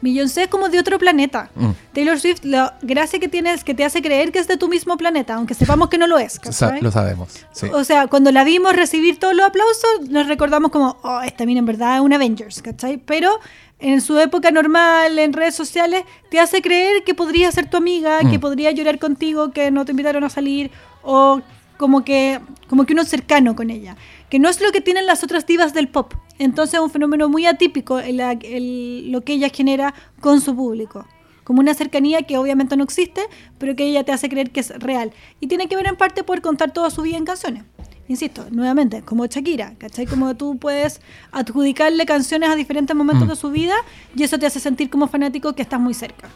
Beyoncé es como de otro planeta. Mm. Taylor Swift, la gracia que tiene es que te hace creer que es de tu mismo planeta, aunque sepamos que no lo es. ¿cachai? lo sabemos. sí. O sea, cuando la vimos recibir todos los aplausos, nos recordamos como, oh, esta mina en verdad es un Avengers, ¿cachai? Pero en su época normal, en redes sociales, te hace creer que podría ser tu amiga, que Mm. podría llorar contigo, que no te invitaron a salir, o como que, como que uno cercano con ella. Que no es lo que tienen las otras divas del pop. Entonces es un fenómeno muy atípico en la- el- lo que ella genera con su público. Como una cercanía que obviamente no existe, pero que ella te hace creer que es real. Y tiene que ver en parte por contar toda su vida en canciones. insisto, nuevamente, como Shakira, ¿cachai? Como tú puedes adjudicarle canciones a diferentes momentos Mm. de su vida y eso te hace sentir como fanático que estás muy cerca.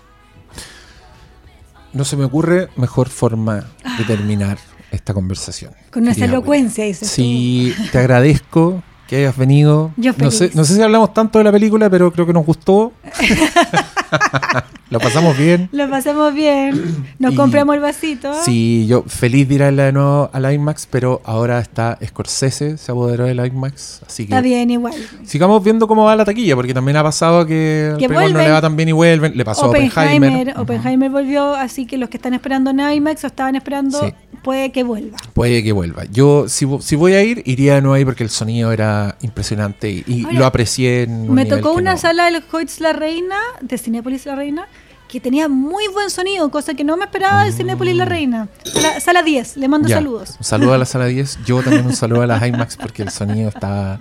No se me ocurre mejor forma de terminar esta conversación. Con nuestra elocuencia, dices tú. Sí, te agradezco que hayas venido. Yo no, sé, no sé si hablamos tanto de la película, pero creo que nos gustó. Lo pasamos bien. Lo pasamos bien, nos Y- compramos el vasito. Sí, yo feliz de ir a la de nuevo al IMAX, pero ahora está Scorsese, se apoderó del IMAX, así que Está bien igual. sigamos viendo cómo va la taquilla, porque también ha pasado que, Que no le va tan bien y vuelven, le pasó a Oppenheimer, Oppenheimer. Oppenheimer volvió, así que los que están esperando en IMAX o estaban esperando, Sí. puede que vuelva. Puede que vuelva. Yo, si, si voy a ir, iría de nuevo ahí porque el sonido era impresionante y, y Ahora, lo aprecié en un Me tocó una no- sala del Hoyts La Reina, de Cinépolis La Reina, que tenía muy buen sonido, cosa que no me esperaba de Cinépolis La Reina. Sala, sala 10, le mando. Ya. saludos. Un saludo a la sala 10. Yo también un saludo a las IMAX porque el sonido está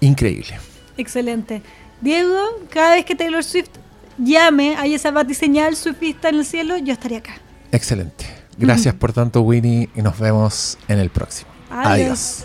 increíble. Excelente. Diego, cada vez que Taylor Swift llame, hay esa batiseñal swifista en el cielo, yo estaría acá. Excelente. Gracias por tanto, Winnie, y nos vemos en el próximo. Adiós. Adiós.